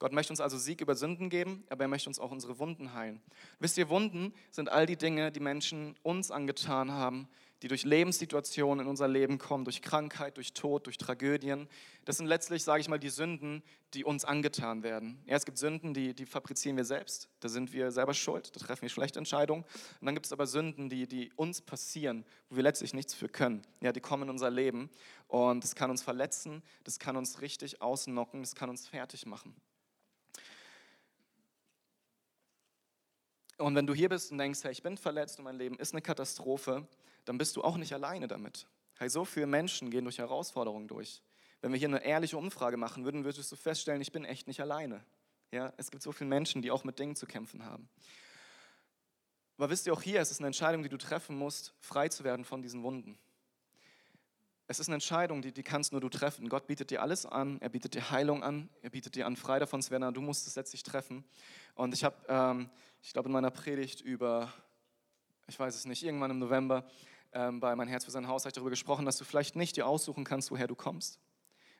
Gott möchte uns also Sieg über Sünden geben, aber er möchte uns auch unsere Wunden heilen. Wisst ihr, Wunden sind all die Dinge, die Menschen uns angetan haben, die durch Lebenssituationen in unser Leben kommen, durch Krankheit, durch Tod, durch Tragödien. Das sind letztlich, sage ich mal, die Sünden, die uns angetan werden. Ja, es gibt Sünden, die, die fabrizieren wir selbst. Da sind wir selber schuld, da treffen wir schlechte Entscheidungen. Und dann gibt es aber Sünden, die, die uns passieren, wo wir letztlich nichts für können. Ja, die kommen in unser Leben und das kann uns verletzen, das kann uns richtig ausnocken, das kann uns fertig machen. Und wenn du hier bist und denkst, hey, ich bin verletzt und mein Leben ist eine Katastrophe, dann bist du auch nicht alleine damit. Hey, so viele Menschen gehen durch Herausforderungen durch. Wenn wir hier eine ehrliche Umfrage machen würden, würdest du feststellen, ich bin echt nicht alleine. Ja, es gibt so viele Menschen, die auch mit Dingen zu kämpfen haben. Aber wisst ihr, auch hier ist es eine Entscheidung, die du treffen musst, frei zu werden von diesen Wunden. Es ist eine Entscheidung, die, die kannst nur du treffen. Gott bietet dir alles an, er bietet dir Heilung an, er bietet dir an, frei davon zu werden, du musst es letztlich treffen. Und ich habe, ähm, ich glaube, in meiner Predigt über, ich weiß es nicht, irgendwann im November ähm, bei Mein Herz für sein Haus habe ich darüber gesprochen, dass du vielleicht nicht dir aussuchen kannst, woher du kommst.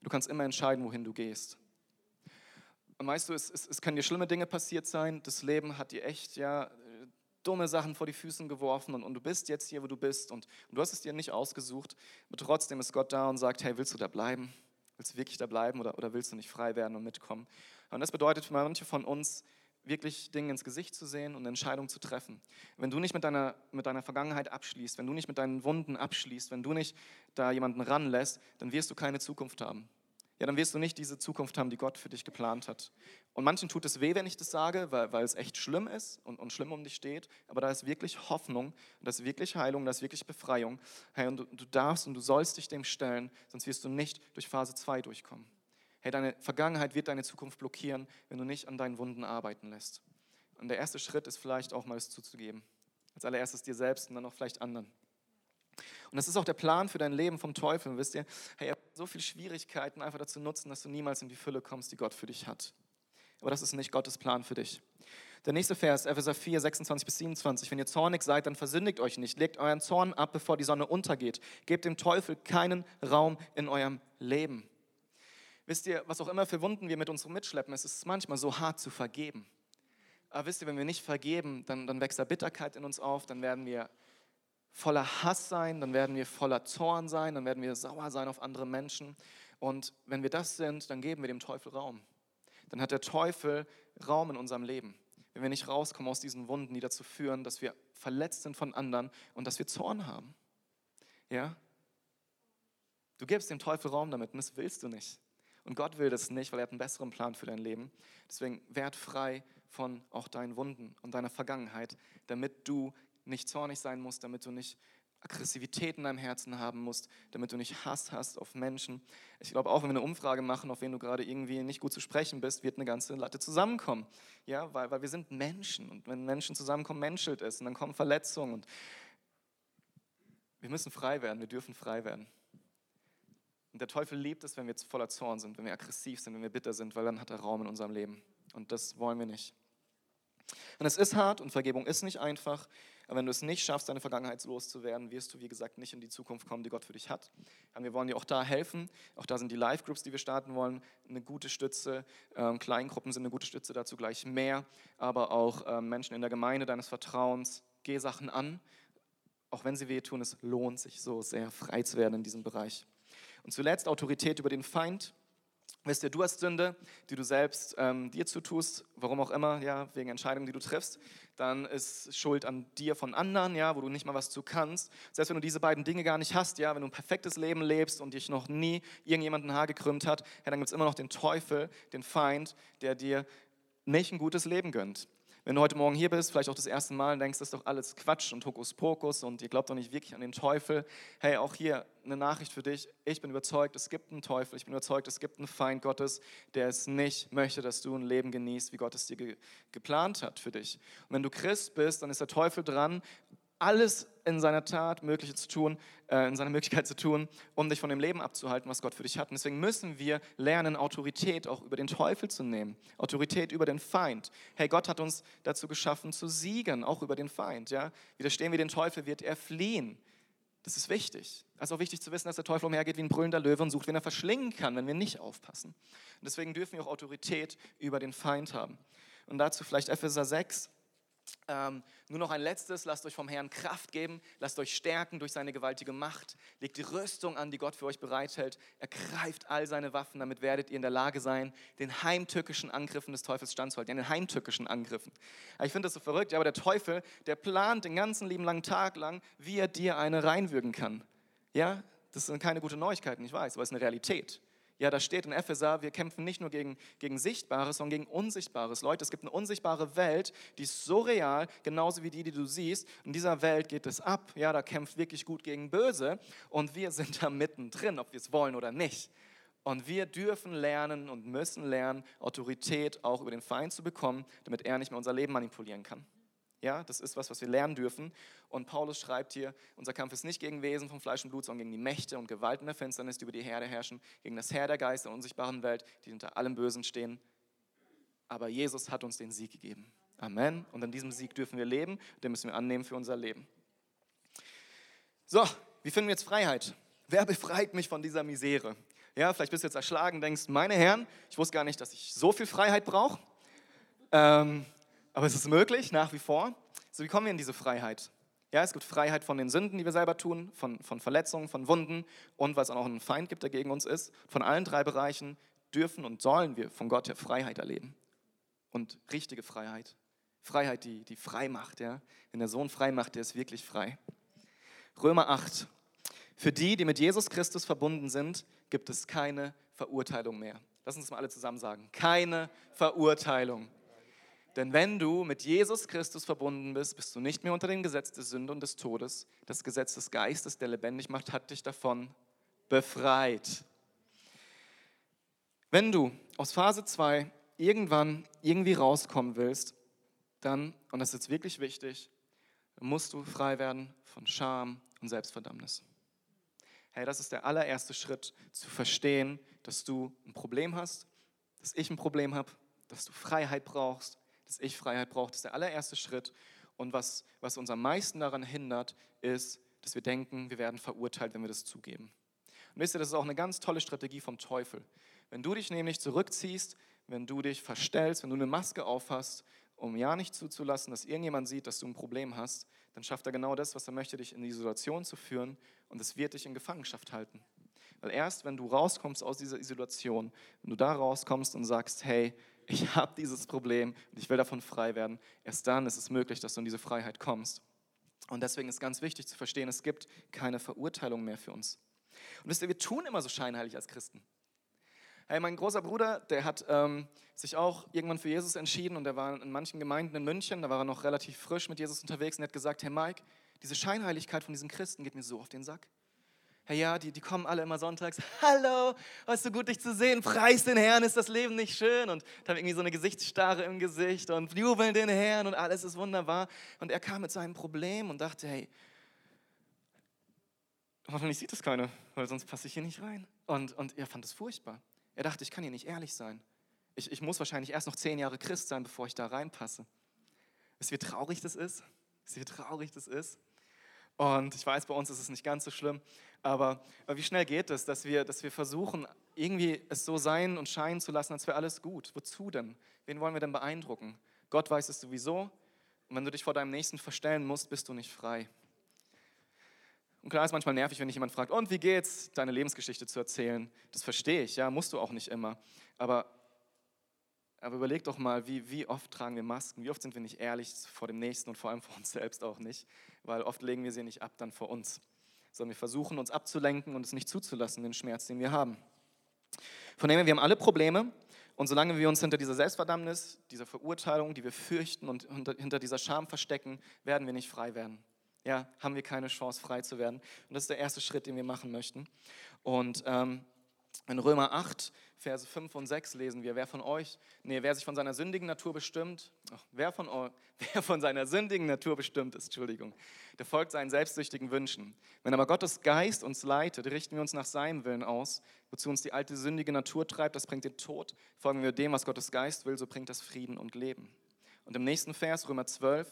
Du kannst immer entscheiden, wohin du gehst. Und weißt du, es, es, es können dir schlimme Dinge passiert sein, das Leben hat dir echt, ja, dumme Sachen vor die Füßen geworfen und, und du bist jetzt hier, wo du bist und, und, du hast es dir nicht ausgesucht, aber trotzdem ist Gott da und sagt, hey, willst du da bleiben? Willst du wirklich da bleiben oder, oder willst du nicht frei werden und mitkommen? Und das bedeutet für manche von uns, wirklich Dinge ins Gesicht zu sehen und Entscheidungen zu treffen. Wenn du nicht mit deiner, mit deiner Vergangenheit abschließt, wenn du nicht mit deinen Wunden abschließt, wenn du nicht da jemanden ranlässt, dann wirst du keine Zukunft haben ja, dann wirst du nicht diese Zukunft haben, die Gott für dich geplant hat. Und manchen tut es weh, wenn ich das sage, weil, weil es echt schlimm ist und, und schlimm um dich steht. Aber da ist wirklich Hoffnung, da ist wirklich Heilung, da ist wirklich Befreiung. Hey, und du, du darfst und du sollst dich dem stellen, sonst wirst du nicht durch Phase 2 durchkommen. Hey, deine Vergangenheit wird deine Zukunft blockieren, wenn du nicht an deinen Wunden arbeiten lässt. Und der erste Schritt ist vielleicht auch mal es zuzugeben. Als allererstes dir selbst und dann auch vielleicht anderen. Und das ist auch der Plan für dein Leben vom Teufel. Wisst ihr, hey, er so viele Schwierigkeiten einfach dazu nutzen, dass du niemals in die Fülle kommst, die Gott für dich hat. Aber das ist nicht Gottes Plan für dich. Der nächste Vers, Epheser 4, 26 bis 27. Wenn ihr zornig seid, dann versündigt euch nicht. Legt euren Zorn ab, bevor die Sonne untergeht. Gebt dem Teufel keinen Raum in eurem Leben. Wisst ihr, was auch immer für Wunden wir mit uns mitschleppen, es ist manchmal so hart zu vergeben. Aber wisst ihr, wenn wir nicht vergeben, dann, dann wächst da Bitterkeit in uns auf, dann werden wir voller Hass sein, dann werden wir voller Zorn sein, dann werden wir sauer sein auf andere Menschen. Und wenn wir das sind, dann geben wir dem Teufel Raum. Dann hat der Teufel Raum in unserem Leben. Wenn wir nicht rauskommen aus diesen Wunden, die dazu führen, dass wir verletzt sind von anderen und dass wir Zorn haben. Ja? Du gibst dem Teufel Raum damit und das willst du nicht. Und Gott will das nicht, weil er hat einen besseren Plan für dein Leben. Deswegen werd frei von auch deinen Wunden und deiner Vergangenheit, damit du nicht zornig sein musst, damit du nicht Aggressivität in deinem Herzen haben musst, damit du nicht Hass hast auf Menschen. Ich glaube, auch wenn wir eine Umfrage machen, auf wen du gerade irgendwie nicht gut zu sprechen bist, wird eine ganze Latte zusammenkommen. Ja, weil, weil wir sind Menschen und wenn Menschen zusammenkommen, menschelt es und dann kommen Verletzungen und wir müssen frei werden, wir dürfen frei werden. Und der Teufel liebt es, wenn wir voller Zorn sind, wenn wir aggressiv sind, wenn wir bitter sind, weil dann hat er Raum in unserem Leben. Und das wollen wir nicht. Und es ist hart und Vergebung ist nicht einfach, aber wenn du es nicht schaffst, deine Vergangenheit loszuwerden, wirst du, wie gesagt, nicht in die Zukunft kommen, die Gott für dich hat. Wir wollen dir auch da helfen. Auch da sind die Live-Groups, die wir starten wollen, eine gute Stütze. Ähm, Kleingruppen sind eine gute Stütze, dazu gleich mehr. Aber auch ähm, Menschen in der Gemeinde deines Vertrauens. Geh Sachen an. Auch wenn sie wehtun, es lohnt sich so sehr, frei zu werden in diesem Bereich. Und zuletzt Autorität über den Feind. Wisst ihr, du hast Sünde, die du selbst ähm, dir zutust, warum auch immer, ja, wegen Entscheidungen, die du triffst, dann ist Schuld an dir von anderen, ja, wo du nicht mal was zu kannst. Selbst wenn du diese beiden Dinge gar nicht hast, ja, wenn du ein perfektes Leben lebst und dich noch nie irgendjemand ein Haar gekrümmt hat, ja, dann gibt es immer noch den Teufel, den Feind, der dir nicht ein gutes Leben gönnt. Wenn du heute Morgen hier bist, vielleicht auch das erste Mal, denkst, das ist doch alles Quatsch und Hokuspokus und ihr glaubt doch nicht wirklich an den Teufel. Hey, auch hier eine Nachricht für dich. Ich bin überzeugt, es gibt einen Teufel. Ich bin überzeugt, es gibt einen Feind Gottes, der es nicht möchte, dass du ein Leben genießt, wie Gott es dir ge geplant hat für dich. Und wenn du Christ bist, dann ist der Teufel dran, alles in seiner Tat Mögliche zu tun, äh, in seiner Möglichkeit zu tun, um dich von dem Leben abzuhalten, was Gott für dich hat. Und deswegen müssen wir lernen, Autorität auch über den Teufel zu nehmen, Autorität über den Feind. Hey, Gott hat uns dazu geschaffen, zu siegen, auch über den Feind. Ja? Widerstehen wir den Teufel, wird er fliehen. Das ist wichtig. Es ist auch wichtig zu wissen, dass der Teufel umhergeht wie ein brüllender Löwe und sucht, wen er verschlingen kann, wenn wir nicht aufpassen. Und deswegen dürfen wir auch Autorität über den Feind haben. Und dazu vielleicht Epheser 6, ähm, nur noch ein letztes, lasst euch vom Herrn Kraft geben, lasst euch stärken durch seine gewaltige Macht, legt die Rüstung an, die Gott für euch bereithält, ergreift all seine Waffen, damit werdet ihr in der Lage sein, den heimtückischen Angriffen des Teufels standzuhalten, den heimtückischen Angriffen. Ich finde das so verrückt, aber der Teufel, der plant den ganzen lieben langen Tag lang, wie er dir eine reinwürgen kann. Ja, das sind keine gute Neuigkeiten, ich weiß, aber es ist eine Realität. Ja, da steht in Epheser, wir kämpfen nicht nur gegen, gegen Sichtbares, sondern gegen Unsichtbares. Leute, es gibt eine unsichtbare Welt, die ist so real, genauso wie die, die du siehst. In dieser Welt geht es ab. Ja, da kämpft wirklich gut gegen Böse. Und wir sind da mittendrin, ob wir es wollen oder nicht. Und wir dürfen lernen und müssen lernen, Autorität auch über den Feind zu bekommen, damit er nicht mehr unser Leben manipulieren kann. Ja, das ist was, was wir lernen dürfen. Und Paulus schreibt hier, unser Kampf ist nicht gegen Wesen von Fleisch und Blut, sondern gegen die Mächte und Gewalten der Finsternis, die über die Herde herrschen, gegen das Herr der Geister der unsichtbaren Welt, die unter allem Bösen stehen. Aber Jesus hat uns den Sieg gegeben. Amen. Und an diesem Sieg dürfen wir leben, den müssen wir annehmen für unser Leben. So, wie finden wir jetzt Freiheit? Wer befreit mich von dieser Misere? Ja, vielleicht bist du jetzt erschlagen, denkst, meine Herren, ich wusste gar nicht, dass ich so viel Freiheit brauche. Ähm, aber es ist möglich, nach wie vor. So, wie kommen wir in diese Freiheit? Ja, es gibt Freiheit von den Sünden, die wir selber tun, von, von Verletzungen, von Wunden und weil es auch noch einen Feind gibt, der gegen uns ist. Von allen drei Bereichen dürfen und sollen wir von Gott her Freiheit erleben. Und richtige Freiheit. Freiheit, die, die frei macht. Ja? Wenn der Sohn frei macht, der ist wirklich frei. Römer 8. Für die, die mit Jesus Christus verbunden sind, gibt es keine Verurteilung mehr. Lass uns mal alle zusammen sagen. Keine Verurteilung. Denn wenn du mit Jesus Christus verbunden bist, bist du nicht mehr unter dem Gesetz der Sünde und des Todes. Das Gesetz des Geistes, der lebendig macht, hat dich davon befreit. Wenn du aus Phase 2 irgendwann irgendwie rauskommen willst, dann, und das ist jetzt wirklich wichtig, musst du frei werden von Scham und Selbstverdammnis. Hey, das ist der allererste Schritt, zu verstehen, dass du ein Problem hast, dass ich ein Problem habe, dass du Freiheit brauchst dass ich Freiheit brauche. Das ist der allererste Schritt. Und was, was uns am meisten daran hindert, ist, dass wir denken, wir werden verurteilt, wenn wir das zugeben. Und wisst ihr, das ist auch eine ganz tolle Strategie vom Teufel. Wenn du dich nämlich zurückziehst, wenn du dich verstellst, wenn du eine Maske aufhast, um ja nicht zuzulassen, dass irgendjemand sieht, dass du ein Problem hast, dann schafft er genau das, was er möchte, dich in die Isolation zu führen und es wird dich in Gefangenschaft halten. Weil erst wenn du rauskommst aus dieser Isolation, wenn du da rauskommst und sagst, hey, ich habe dieses Problem und ich will davon frei werden, erst dann ist es möglich, dass du in diese Freiheit kommst. Und deswegen ist ganz wichtig zu verstehen, es gibt keine Verurteilung mehr für uns. Und wisst ihr, wir tun immer so scheinheilig als Christen. Hey, mein großer Bruder, der hat ähm, sich auch irgendwann für Jesus entschieden und der war in manchen Gemeinden in München, da war er noch relativ frisch mit Jesus unterwegs und er hat gesagt, hey Mike, diese Scheinheiligkeit von diesen Christen geht mir so auf den Sack. Hey, ja, die, die kommen alle immer sonntags. Hallo, was so gut, dich zu sehen. Preis den Herrn, ist das Leben nicht schön? Und haben irgendwie so eine Gesichtsstarre im Gesicht und jubeln den Herrn und alles ist wunderbar. Und er kam mit seinem Problem und dachte, hey, hoffentlich sieht das keiner, weil sonst passe ich hier nicht rein. Und, und er fand es furchtbar. Er dachte, ich kann hier nicht ehrlich sein. Ich, ich muss wahrscheinlich erst noch zehn Jahre Christ sein, bevor ich da reinpasse. Wisst ihr, wie traurig das ist? Wisst ihr, wie traurig das ist? Und ich weiß, bei uns ist es nicht ganz so schlimm, aber, wie schnell geht es, dass wir, dass wir versuchen, irgendwie es so sein und scheinen zu lassen, als wäre alles gut. Wozu denn? Wen wollen wir denn beeindrucken? Gott weiß es sowieso. Und wenn du dich vor deinem Nächsten verstellen musst, bist du nicht frei. Und klar ist manchmal nervig, wenn dich jemand fragt, und wie geht's, deine Lebensgeschichte zu erzählen? Das verstehe ich, ja, musst du auch nicht immer. Aber aber überleg doch mal, wie, wie oft tragen wir Masken, wie oft sind wir nicht ehrlich vor dem Nächsten und vor allem vor uns selbst auch nicht, weil oft legen wir sie nicht ab dann vor uns, sondern wir versuchen uns abzulenken und es nicht zuzulassen, den Schmerz, den wir haben. Von dem her, wir haben alle Probleme und solange wir uns hinter dieser Selbstverdammnis, dieser Verurteilung, die wir fürchten und hinter dieser Scham verstecken, werden wir nicht frei werden. Ja, haben wir keine Chance, frei zu werden. Und das ist der erste Schritt, den wir machen möchten. Und ähm, in Römer 8, Verse 5 und 6 lesen wir, wer von euch, nee, wer sich von seiner sündigen Natur bestimmt, ach, wer, von wer von seiner sündigen Natur bestimmt ist, Entschuldigung, der folgt seinen selbstsüchtigen Wünschen. Wenn aber Gottes Geist uns leitet, richten wir uns nach seinem Willen aus, wozu uns die alte sündige Natur treibt, das bringt den Tod. Folgen wir dem, was Gottes Geist will, so bringt das Frieden und Leben. Und im nächsten Vers, Römer 12,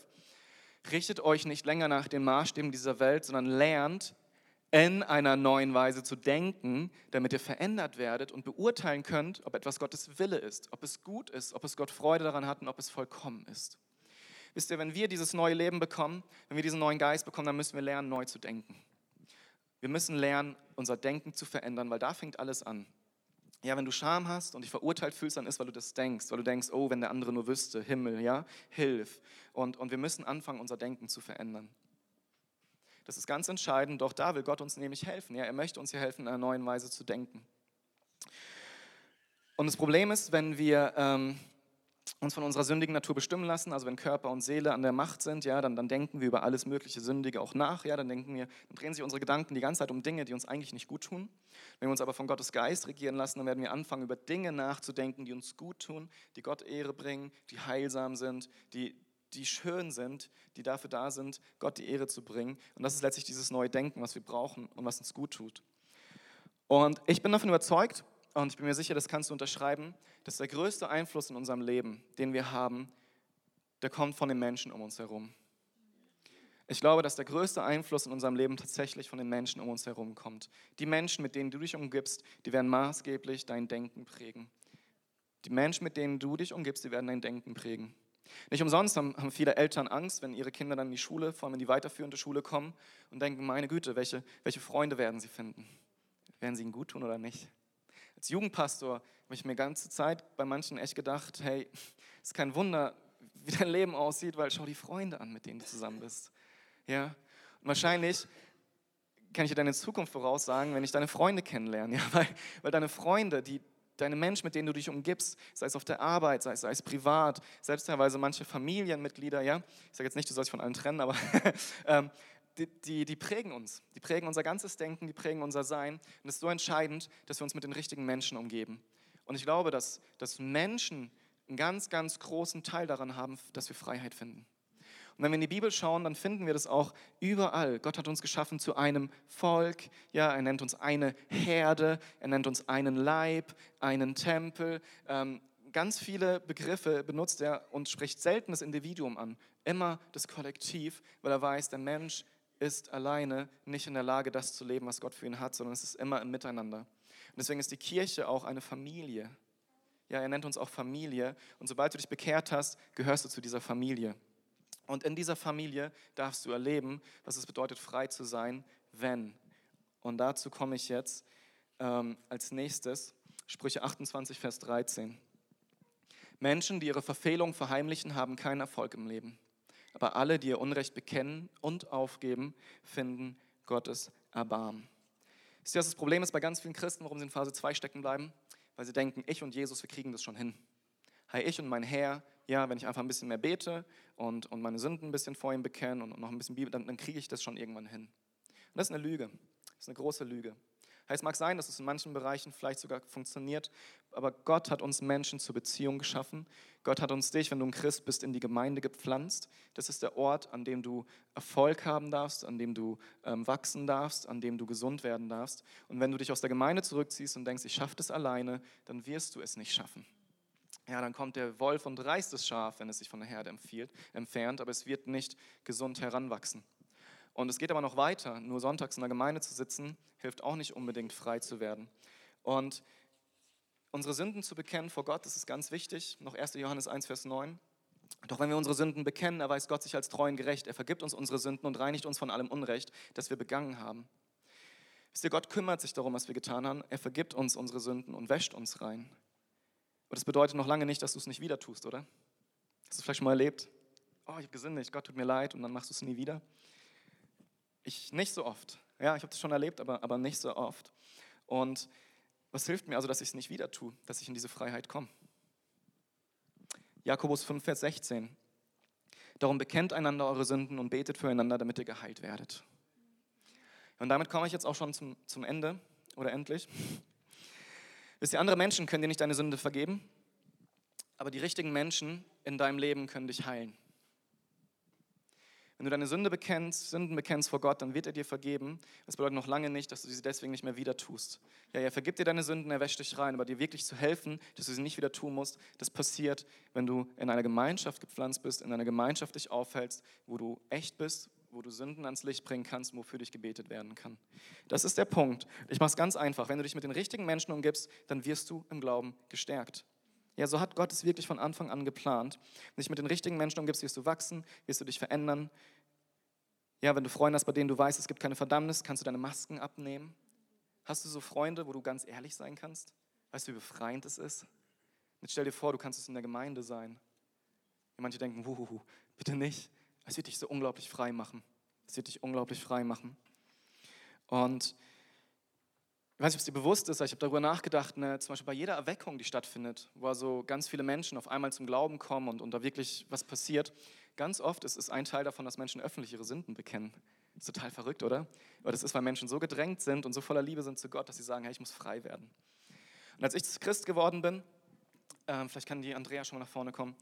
richtet euch nicht länger nach den Maßstäben dieser Welt, sondern lernt, in einer neuen Weise zu denken, damit ihr verändert werdet und beurteilen könnt, ob etwas Gottes Wille ist, ob es gut ist, ob es Gott Freude daran hat und ob es vollkommen ist. Wisst ihr, wenn wir dieses neue Leben bekommen, wenn wir diesen neuen Geist bekommen, dann müssen wir lernen, neu zu denken. Wir müssen lernen, unser Denken zu verändern, weil da fängt alles an. Ja, wenn du Scham hast und dich verurteilt fühlst, dann ist, weil du das denkst, weil du denkst, oh, wenn der andere nur wüsste, Himmel, ja, hilf. Und, und wir müssen anfangen, unser Denken zu verändern. Das ist ganz entscheidend, doch da will Gott uns nämlich helfen. Ja, er möchte uns hier helfen, in einer neuen Weise zu denken. Und das Problem ist, wenn wir ähm, uns von unserer sündigen Natur bestimmen lassen, also wenn Körper und Seele an der Macht sind, ja, dann, dann denken wir über alles mögliche Sündige auch nach, ja, dann denken wir, dann drehen sich unsere Gedanken die ganze Zeit um Dinge, die uns eigentlich nicht gut tun. Wenn wir uns aber von Gottes Geist regieren lassen, dann werden wir anfangen, über Dinge nachzudenken, die uns gut tun, die Gott Ehre bringen, die heilsam sind, die, die schön sind, die dafür da sind, Gott die Ehre zu bringen. Und das ist letztlich dieses neue Denken, was wir brauchen und was uns gut tut. Und ich bin davon überzeugt, und ich bin mir sicher, das kannst du unterschreiben, dass der größte Einfluss in unserem Leben, den wir haben, der kommt von den Menschen um uns herum. Ich glaube, dass der größte Einfluss in unserem Leben tatsächlich von den Menschen um uns herum kommt. Die Menschen, mit denen du dich umgibst, die werden maßgeblich dein Denken prägen. Die Menschen, mit denen du dich umgibst, die werden dein Denken prägen. Nicht umsonst haben, viele Eltern Angst, wenn ihre Kinder dann in die Schule, vor allem in die weiterführende Schule kommen und denken, meine Güte, welche, welche Freunde werden sie finden? Werden sie ihnen gut tun oder nicht? Als Jugendpastor habe ich mir ganze Zeit bei manchen echt gedacht, hey, ist kein Wunder, wie dein Leben aussieht, weil schau die Freunde an, mit denen du zusammen bist. Ja? Und wahrscheinlich kann ich dir deine Zukunft voraussagen, wenn ich deine Freunde kennenlerne. Ja? Weil, weil deine Freunde, die, deine Menschen, mit denen du dich umgibst, sei es auf der Arbeit, sei es, sei es privat, selbst teilweise manche Familienmitglieder, ja, ich sage jetzt nicht, du sollst dich von allen trennen, aber ähm, die, die, die, prägen uns, die prägen unser ganzes Denken, die prägen unser Sein. Und es ist so entscheidend, dass wir uns mit den richtigen Menschen umgeben. Und ich glaube, dass, dass Menschen einen ganz, ganz großen Teil daran haben, dass wir Freiheit finden. Und wenn wir in die Bibel schauen, dann finden wir das auch überall. Gott hat uns geschaffen zu einem Volk. Ja, er nennt uns eine Herde, er nennt uns einen Leib, einen Tempel. Ähm, ganz viele Begriffe benutzt er und spricht selten das Individuum an, immer das Kollektiv, weil er weiß, der Mensch ist alleine nicht in der Lage, das zu leben, was Gott für ihn hat, sondern es ist immer im Miteinander. Und deswegen ist die Kirche auch eine Familie. Ja, er nennt uns auch Familie. Und sobald du dich bekehrt hast, gehörst du zu dieser Familie. Und in dieser Familie darfst du erleben, was es bedeutet, frei zu sein, wenn. Und dazu komme ich jetzt ähm, als nächstes, Sprüche 28, Vers 13. Menschen, die ihre Verfehlung verheimlichen, haben keinen Erfolg im Leben. Aber alle, die ihr Unrecht bekennen und aufgeben, finden Gottes Erbarmen. Ist das das Problem ist bei ganz vielen Christen, warum sie in Phase 2 stecken bleiben? Weil sie denken, ich und Jesus, wir kriegen das schon hin. Hey, ich und mein Herr, ja, wenn ich einfach ein bisschen mehr bete und, und meine Sünden ein bisschen vor ihm bekenne und noch ein bisschen Bibel, dann, dann kriege ich das schon irgendwann hin. Und das ist eine Lüge. Das ist eine große Lüge. Es mag sein, dass es in manchen Bereichen vielleicht sogar funktioniert, aber Gott hat uns Menschen zur Beziehung geschaffen. Gott hat uns dich, wenn du ein Christ bist, in die Gemeinde gepflanzt. Das ist der Ort, an dem du Erfolg haben darfst, an dem du ähm, wachsen darfst, an dem du gesund werden darfst. Und wenn du dich aus der Gemeinde zurückziehst und denkst, ich schaffe das alleine, dann wirst du es nicht schaffen. Ja, dann kommt der Wolf und reißt das Schaf, wenn es sich von der Herde empfiehlt, entfernt, aber es wird nicht gesund heranwachsen. Und es geht aber noch weiter. Nur sonntags in der Gemeinde zu sitzen, hilft auch nicht unbedingt frei zu werden. Und unsere Sünden zu bekennen vor Gott, das ist ganz wichtig. Noch 1. Johannes 1, Vers 9. Doch wenn wir unsere Sünden bekennen, erweist Gott sich als treu und gerecht. Er vergibt uns unsere Sünden und reinigt uns von allem Unrecht, das wir begangen haben. Wisst ihr, Gott kümmert sich darum, was wir getan haben. Er vergibt uns unsere Sünden und wäscht uns rein. Und das bedeutet noch lange nicht, dass du es nicht wieder tust, oder? Hast du vielleicht schon mal erlebt? Oh, ich habe gesündigt, Gott tut mir leid und dann machst du es nie wieder. Ich nicht so oft. Ja, ich habe das schon erlebt, aber, aber nicht so oft. Und was hilft mir also, dass ich es nicht wieder tue, dass ich in diese Freiheit komme? Jakobus 5, Vers 16. Darum bekennt einander eure Sünden und betet füreinander, damit ihr geheilt werdet. Und damit komme ich jetzt auch schon zum, zum Ende oder endlich. Wisst ihr, andere Menschen können dir nicht deine Sünde vergeben, aber die richtigen Menschen in deinem Leben können dich heilen. Wenn du deine Sünde bekennst, Sünden bekennst vor Gott, dann wird er dir vergeben. Das bedeutet noch lange nicht, dass du sie deswegen nicht mehr wieder tust. Ja, er vergibt dir deine Sünden, er wäscht dich rein, aber dir wirklich zu helfen, dass du sie nicht wieder tun musst, das passiert, wenn du in einer Gemeinschaft gepflanzt bist, in einer Gemeinschaft dich aufhältst, wo du echt bist, wo du Sünden ans Licht bringen kannst, wofür dich gebetet werden kann. Das ist der Punkt. Ich mache es ganz einfach. Wenn du dich mit den richtigen Menschen umgibst, dann wirst du im Glauben gestärkt. Ja, so hat Gott es wirklich von Anfang an geplant. Wenn du dich mit den richtigen Menschen umgibst, wirst du wachsen, wirst du dich verändern. Ja, wenn du Freunde hast, bei denen du weißt, es gibt keine Verdammnis, kannst du deine Masken abnehmen. Hast du so Freunde, wo du ganz ehrlich sein kannst? Weißt du, wie befreiend es ist? Jetzt stell dir vor, du kannst es in der Gemeinde sein. Manche denken, wuhu, bitte nicht. Es wird dich so unglaublich frei machen. Es wird dich unglaublich frei machen. Und ich weiß nicht, ob es dir bewusst ist, aber ich habe darüber nachgedacht, ne, zum Beispiel bei jeder Erweckung, die stattfindet, wo also ganz viele Menschen auf einmal zum Glauben kommen und, und da wirklich was passiert, ganz oft ist es ein Teil davon, dass Menschen öffentlich ihre Sünden bekennen. Das ist total verrückt, oder? Aber das ist, weil Menschen so gedrängt sind und so voller Liebe sind zu Gott, dass sie sagen, hey, ich muss frei werden. Und als ich Christ geworden bin, äh, vielleicht kann die Andrea schon mal nach vorne kommen,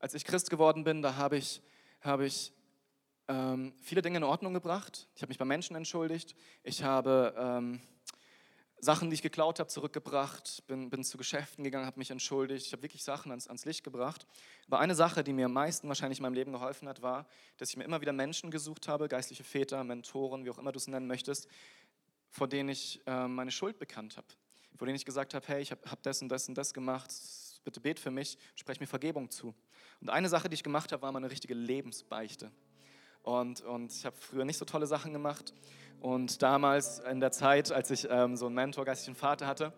als ich Christ geworden bin, da habe ich, habe ich ähm, viele Dinge in Ordnung gebracht. Ich habe mich bei Menschen entschuldigt. Ich habe ähm, Sachen, die ich geklaut habe, zurückgebracht, bin, bin zu Geschäften gegangen, habe mich entschuldigt. Ich habe wirklich Sachen ans, ans Licht gebracht. Aber eine Sache, die mir am meisten wahrscheinlich in meinem Leben geholfen hat, war, dass ich mir immer wieder Menschen gesucht habe, geistliche Väter, Mentoren, wie auch immer du es nennen möchtest, vor denen ich äh, meine Schuld bekannt habe. Vor denen ich gesagt habe, hey, ich habe hab das und das und das gemacht, bitte bet für mich, spreche mir Vergebung zu. Und eine Sache, die ich gemacht habe, war meine richtige Lebensbeichte. Und, und ich habe früher nicht so tolle Sachen gemacht. Und damals in der Zeit, als ich ähm, so einen Mentor, geistlichen Vater hatte,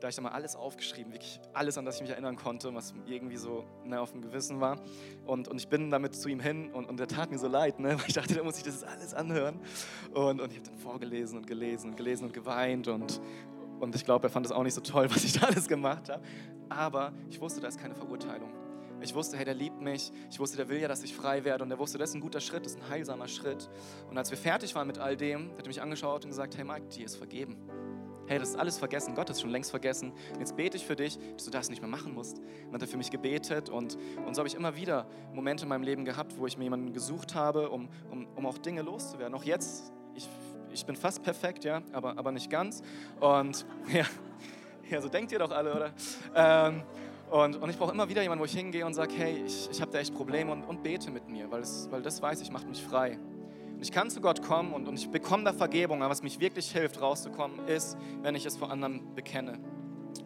da habe ich dann mal alles aufgeschrieben, wirklich alles, an das ich mich erinnern konnte, was irgendwie so ne, auf dem Gewissen war. Und, und ich bin damit zu ihm hin und, und der tat mir so leid, ne, weil ich dachte, da muss ich das alles anhören. Und, und ich habe dann vorgelesen und gelesen und gelesen und geweint und, und ich glaube, er fand es auch nicht so toll, was ich da alles gemacht habe. Aber ich wusste, da ist keine Verurteilung. Ich wusste, hey, der liebt mich. Ich wusste, der will ja, dass ich frei werde. Und er wusste, das ist ein guter Schritt, das ist ein heilsamer Schritt. Und als wir fertig waren mit all dem, hat er mich angeschaut und gesagt, hey Mike, dir ist vergeben. Hey, das ist alles vergessen. Gott ist schon längst vergessen. Jetzt bete ich für dich, dass du das nicht mehr machen musst. Und hat er für mich gebetet. Und, und so habe ich immer wieder Momente in meinem Leben gehabt, wo ich mir jemanden gesucht habe, um, um, um auch Dinge loszuwerden. Auch jetzt, ich, ich bin fast perfekt, ja, aber, aber nicht ganz. Und ja, ja, so denkt ihr doch alle, oder? Ähm, und, und ich brauche immer wieder jemanden, wo ich hingehe und sage, hey, ich, ich habe da echt Probleme und, und bete mit mir, weil, es, weil das weiß ich, macht mich frei. Und ich kann zu Gott kommen und, und ich bekomme da Vergebung, aber was mich wirklich hilft, rauszukommen, ist, wenn ich es vor anderen bekenne.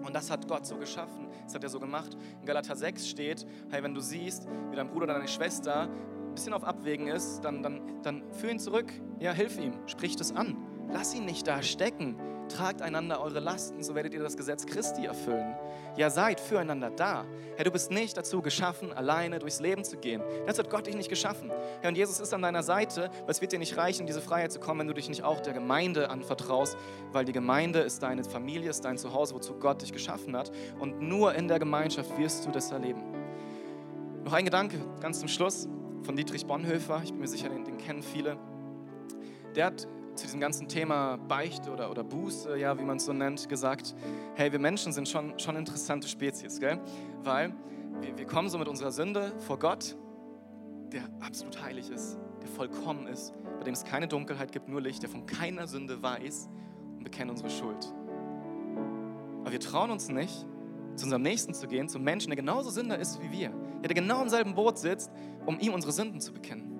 Und das hat Gott so geschaffen, das hat er so gemacht. In Galater 6 steht, hey, wenn du siehst, wie dein Bruder oder deine Schwester ein bisschen auf Abwägen ist, dann, dann, dann führ ihn zurück, ja, hilf ihm, sprich das an. Lass ihn nicht da stecken. Tragt einander eure Lasten, so werdet ihr das Gesetz Christi erfüllen. Ja, seid füreinander da. Herr, du bist nicht dazu geschaffen, alleine durchs Leben zu gehen. Das hat Gott dich nicht geschaffen. Herr, und Jesus ist an deiner Seite, weil es wird dir nicht reichen, in diese Freiheit zu kommen, wenn du dich nicht auch der Gemeinde anvertraust, weil die Gemeinde ist deine Familie, ist dein Zuhause, wozu Gott dich geschaffen hat. Und nur in der Gemeinschaft wirst du das erleben. Noch ein Gedanke, ganz zum Schluss, von Dietrich Bonhoeffer. Ich bin mir sicher, den, den kennen viele. Der hat zu diesem ganzen Thema Beichte oder, oder Buße, ja, wie man es so nennt, gesagt, hey, wir Menschen sind schon, schon interessante Spezies, gell? Weil wir, wir kommen so mit unserer Sünde vor Gott, der absolut heilig ist, der vollkommen ist, bei dem es keine Dunkelheit gibt, nur Licht, der von keiner Sünde weiß und bekennen unsere Schuld. Aber wir trauen uns nicht, zu unserem Nächsten zu gehen, zum Menschen, der genauso Sünder ist wie wir, der genau im selben Boot sitzt, um ihm unsere Sünden zu bekennen.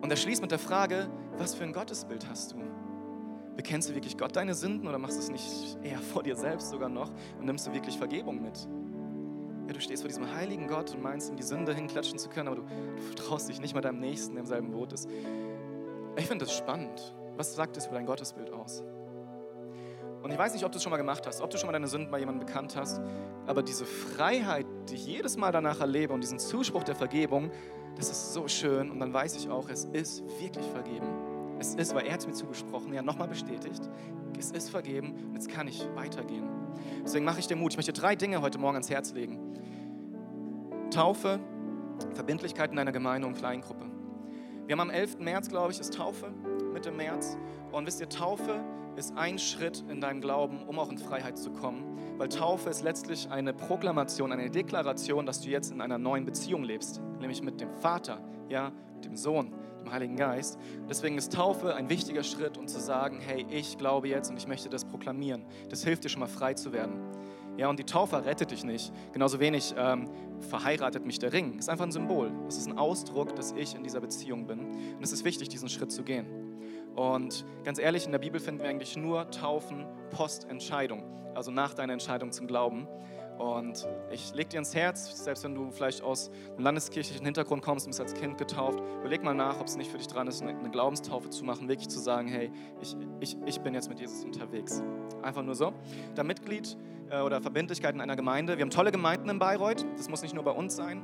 Und er schließt mit der Frage, was für ein Gottesbild hast du? Bekennst du wirklich Gott deine Sünden oder machst du es nicht eher vor dir selbst sogar noch und nimmst du wirklich Vergebung mit? Ja, du stehst vor diesem heiligen Gott und meinst, ihm die Sünde hinklatschen zu können, aber du, du traust dich nicht mal deinem Nächsten, der im selben Boot ist. Ich finde das spannend. Was sagt es über dein Gottesbild aus? Und ich weiß nicht, ob du es schon mal gemacht hast, ob du schon mal deine Sünden bei jemandem bekannt hast, aber diese Freiheit, die ich jedes Mal danach erlebe und diesen Zuspruch der Vergebung, das ist so schön und dann weiß ich auch, es ist wirklich vergeben. Es ist, weil er hat mir zugesprochen, ja nochmal bestätigt, es ist vergeben und jetzt kann ich weitergehen. Deswegen mache ich dir Mut. Ich möchte drei Dinge heute Morgen ans Herz legen. Taufe, Verbindlichkeit in einer Gemeinde und Kleingruppe. Wir haben am 11. März, glaube ich, ist Taufe, Mitte März. Und wisst ihr, Taufe ist ein Schritt in deinem Glauben, um auch in Freiheit zu kommen. Weil Taufe ist letztlich eine Proklamation, eine Deklaration, dass du jetzt in einer neuen Beziehung lebst, nämlich mit dem Vater, ja, mit dem Sohn, dem Heiligen Geist. Deswegen ist Taufe ein wichtiger Schritt, um zu sagen, hey, ich glaube jetzt und ich möchte das proklamieren. Das hilft dir schon mal frei zu werden. Ja, und die Taufe rettet dich nicht. Genauso wenig ähm, verheiratet mich der Ring. Ist einfach ein Symbol. Es ist ein Ausdruck, dass ich in dieser Beziehung bin. Und es ist wichtig, diesen Schritt zu gehen. Und ganz ehrlich, in der Bibel finden wir eigentlich nur Taufen Postentscheidung, also nach deiner Entscheidung zum Glauben. Und ich leg dir ins Herz, selbst wenn du vielleicht aus einem landeskirchlichen Hintergrund kommst und bist als Kind getauft, überleg mal nach, ob es nicht für dich dran ist, eine Glaubenstaufe zu machen, wirklich zu sagen, hey, ich, ich, ich bin jetzt mit Jesus unterwegs. Einfach nur so. Da Mitglied äh, oder Verbindlichkeit in einer Gemeinde. Wir haben tolle Gemeinden in Bayreuth, das muss nicht nur bei uns sein.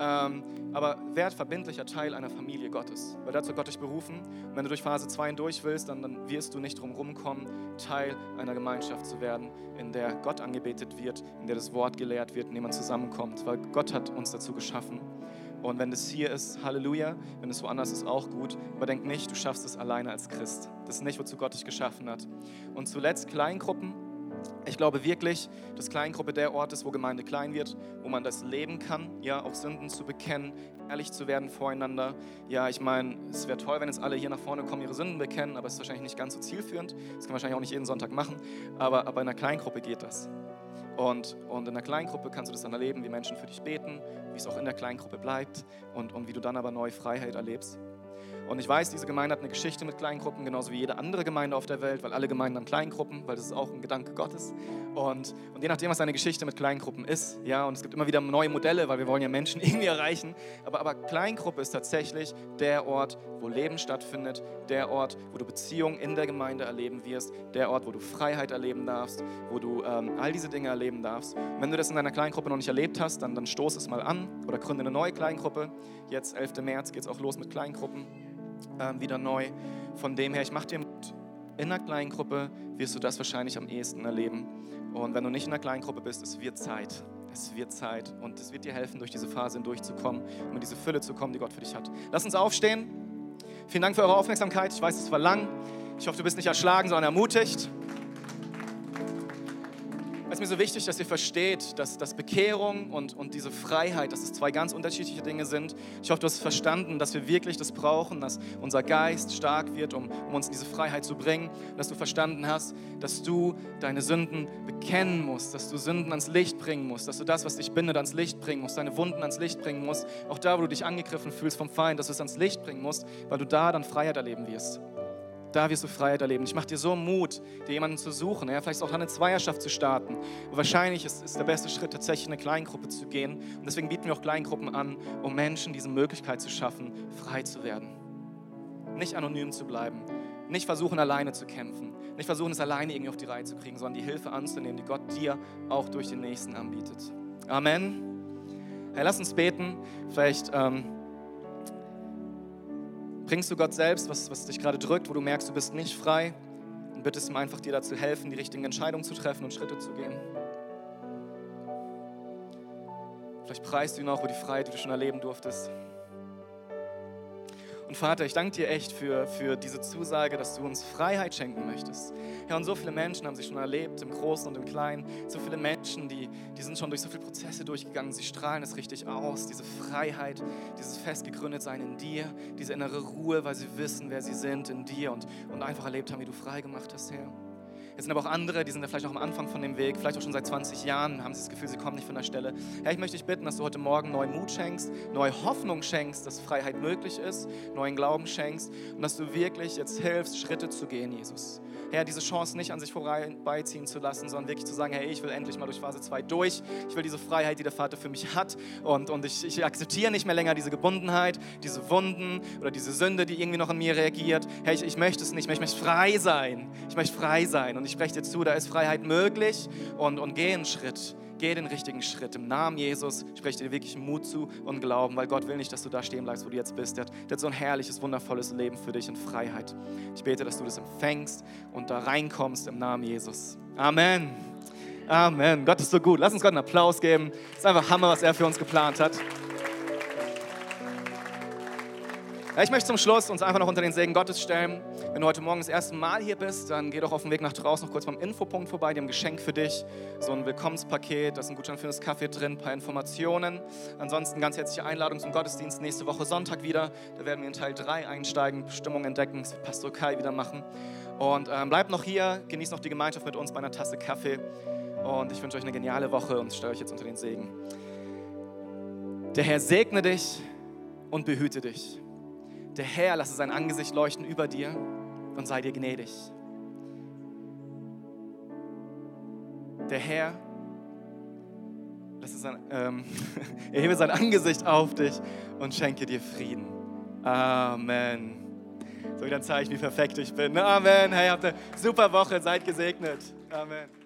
Ähm, aber werd verbindlicher Teil einer Familie Gottes, weil dazu hat Gott dich berufen. Und wenn du durch Phase 2 hindurch willst, dann, dann wirst du nicht drum rumkommen, Teil einer Gemeinschaft zu werden, in der Gott angebetet wird, in der das Wort gelehrt wird, in der man zusammenkommt, weil Gott hat uns dazu geschaffen. Und wenn das hier ist, Halleluja, wenn es woanders ist, auch gut. Aber denk nicht, du schaffst es alleine als Christ. Das ist nicht, wozu Gott dich geschaffen hat. Und zuletzt Kleingruppen Ich glaube wirklich, dass Kleingruppe der Ort ist, wo Gemeinde klein wird, wo man das leben kann, ja, auch Sünden zu bekennen, ehrlich zu werden voreinander. Ja, ich meine, es wäre toll, wenn jetzt alle hier nach vorne kommen, ihre Sünden bekennen, aber es ist wahrscheinlich nicht ganz so zielführend. Das kann man wahrscheinlich auch nicht jeden Sonntag machen, aber, aber in einer Kleingruppe geht das. Und, und in einer Kleingruppe kannst du das dann erleben, wie Menschen für dich beten, wie es auch in der Kleingruppe bleibt und, und wie du dann aber neue Freiheit erlebst. Und ich weiß, diese Gemeinde hat eine Geschichte mit Kleingruppen, genauso wie jede andere Gemeinde auf der Welt, weil alle Gemeinden haben Kleingruppen, weil das ist auch ein Gedanke Gottes. Und, und je nachdem, was deine Geschichte mit Kleingruppen ist, ja, und es gibt immer wieder neue Modelle, weil wir wollen ja Menschen irgendwie erreichen. Aber, aber Kleingruppe ist tatsächlich der Ort, wo Leben stattfindet, der Ort, wo du Beziehungen in der Gemeinde erleben wirst, der Ort, wo du Freiheit erleben darfst, wo du ähm, all diese Dinge erleben darfst. Und wenn du das in deiner Kleingruppe noch nicht erlebt hast, dann, dann stoß es mal an oder gründe eine neue Kleingruppe. Jetzt, 11. März, geht es auch los mit Kleingruppen ähm, wieder neu. Von dem her, ich mache dir Mut. In einer kleinen Gruppe wirst du das wahrscheinlich am ehesten erleben. Und wenn du nicht in einer kleinen Gruppe bist, es wird Zeit. Es wird Zeit und es wird dir helfen, durch diese Phase hindurchzukommen, um in diese Fülle zu kommen, die Gott für dich hat. Lass uns aufstehen. Vielen Dank für eure Aufmerksamkeit. Ich weiß, es war lang. Ich hoffe, du bist nicht erschlagen, sondern ermutigt. Ist mir so wichtig, dass ihr versteht, dass, dass Bekehrung und, und diese Freiheit, dass es zwei ganz unterschiedliche Dinge sind. Ich hoffe, du hast verstanden, dass wir wirklich das brauchen, dass unser Geist stark wird, um, um uns in diese Freiheit zu bringen. Dass du verstanden hast, dass du deine Sünden bekennen musst, dass du Sünden ans Licht bringen musst, dass du das, was dich bindet, ans Licht bringen musst, deine Wunden ans Licht bringen musst. Auch da, wo du dich angegriffen fühlst vom Feind, dass du es ans Licht bringen musst, weil du da dann Freiheit erleben wirst. Da wirst du Freiheit erleben. Ich mache dir so Mut, dir jemanden zu suchen, ja, vielleicht auch eine Zweierschaft zu starten. Und wahrscheinlich ist, ist der beste Schritt, tatsächlich in eine Kleingruppe zu gehen. Und deswegen bieten wir auch Kleingruppen an, um Menschen diese Möglichkeit zu schaffen, frei zu werden. Nicht anonym zu bleiben, nicht versuchen, alleine zu kämpfen, nicht versuchen, es alleine irgendwie auf die Reihe zu kriegen, sondern die Hilfe anzunehmen, die Gott dir auch durch den Nächsten anbietet. Amen. Hey, lass uns beten. Vielleicht. Ähm, bringst du Gott selbst, was, was dich gerade drückt, wo du merkst, du bist nicht frei und bittest ihm einfach, dir dazu helfen, die richtigen Entscheidungen zu treffen und Schritte zu gehen. Vielleicht preist du ihn auch über die Freiheit, die du schon erleben durftest. Und Vater, ich danke dir echt für, für diese Zusage, dass du uns Freiheit schenken möchtest. Ja, und so viele Menschen haben sich schon erlebt, im Großen und im Kleinen. So viele Menschen, die, die sind schon durch so viele Prozesse durchgegangen. Sie strahlen es richtig aus. Diese Freiheit, dieses Festgegründetsein in dir, diese innere Ruhe, weil sie wissen, wer sie sind in dir und, und einfach erlebt haben, wie du frei gemacht hast, Herr. Es sind aber auch andere, die sind ja vielleicht noch am Anfang von dem Weg, vielleicht auch schon seit 20 Jahren, haben sie das Gefühl, sie kommen nicht von der Stelle. Herr, ich möchte dich bitten, dass du heute Morgen neuen Mut schenkst, neue Hoffnung schenkst, dass Freiheit möglich ist, neuen Glauben schenkst und dass du wirklich jetzt hilfst, Schritte zu gehen, Jesus. Herr, diese Chance nicht an sich vorbeiziehen zu lassen, sondern wirklich zu sagen, hey, ich will endlich mal durch Phase 2 durch. Ich will diese Freiheit, die der Vater für mich hat. Und, und ich, ich akzeptiere nicht mehr länger diese Gebundenheit, diese Wunden oder diese Sünde, die irgendwie noch in mir reagiert. Herr, ich, ich möchte es nicht mehr. Ich möchte frei sein. Ich möchte frei sein. Und ich spreche dir zu, da ist Freiheit möglich. Und, und geh einen Schritt. Geh den richtigen Schritt. Im Namen Jesus spreche dir wirklich Mut zu und Glauben, weil Gott will nicht, dass du da stehen bleibst, wo du jetzt bist. Der hat, der hat so ein herrliches, wundervolles Leben für dich in Freiheit. Ich bete, dass du das empfängst und da reinkommst im Namen Jesus. Amen. Amen. Gott ist so gut. Lass uns Gott einen Applaus geben. Es ist einfach Hammer, was er für uns geplant hat. Ich möchte zum Schluss uns einfach noch unter den Segen Gottes stellen. Wenn du heute Morgen das erste Mal hier bist, dann geh doch auf dem Weg nach draußen noch kurz beim Infopunkt vorbei. Die haben ein Geschenk für dich, so ein Willkommenspaket, da ist ein Gutschein für das Kaffee drin, ein paar Informationen. Ansonsten ganz herzliche Einladung zum Gottesdienst nächste Woche Sonntag wieder. Da werden wir in Teil 3 einsteigen, Bestimmung entdecken, das wird Pastor Kai wieder machen. Und ähm, bleib noch hier, genieß noch die Gemeinschaft mit uns bei einer Tasse Kaffee. Und ich wünsche euch eine geniale Woche und stelle euch jetzt unter den Segen. Der Herr segne dich und behüte dich. Der Herr lasse sein Angesicht leuchten über dir und sei dir gnädig. Der Herr sein, ähm, erhebe sein Angesicht auf dich und schenke dir Frieden. Amen. So, dann zeige ich, wie perfekt ich bin. Amen. Hey, habt eine super Woche, seid gesegnet. Amen.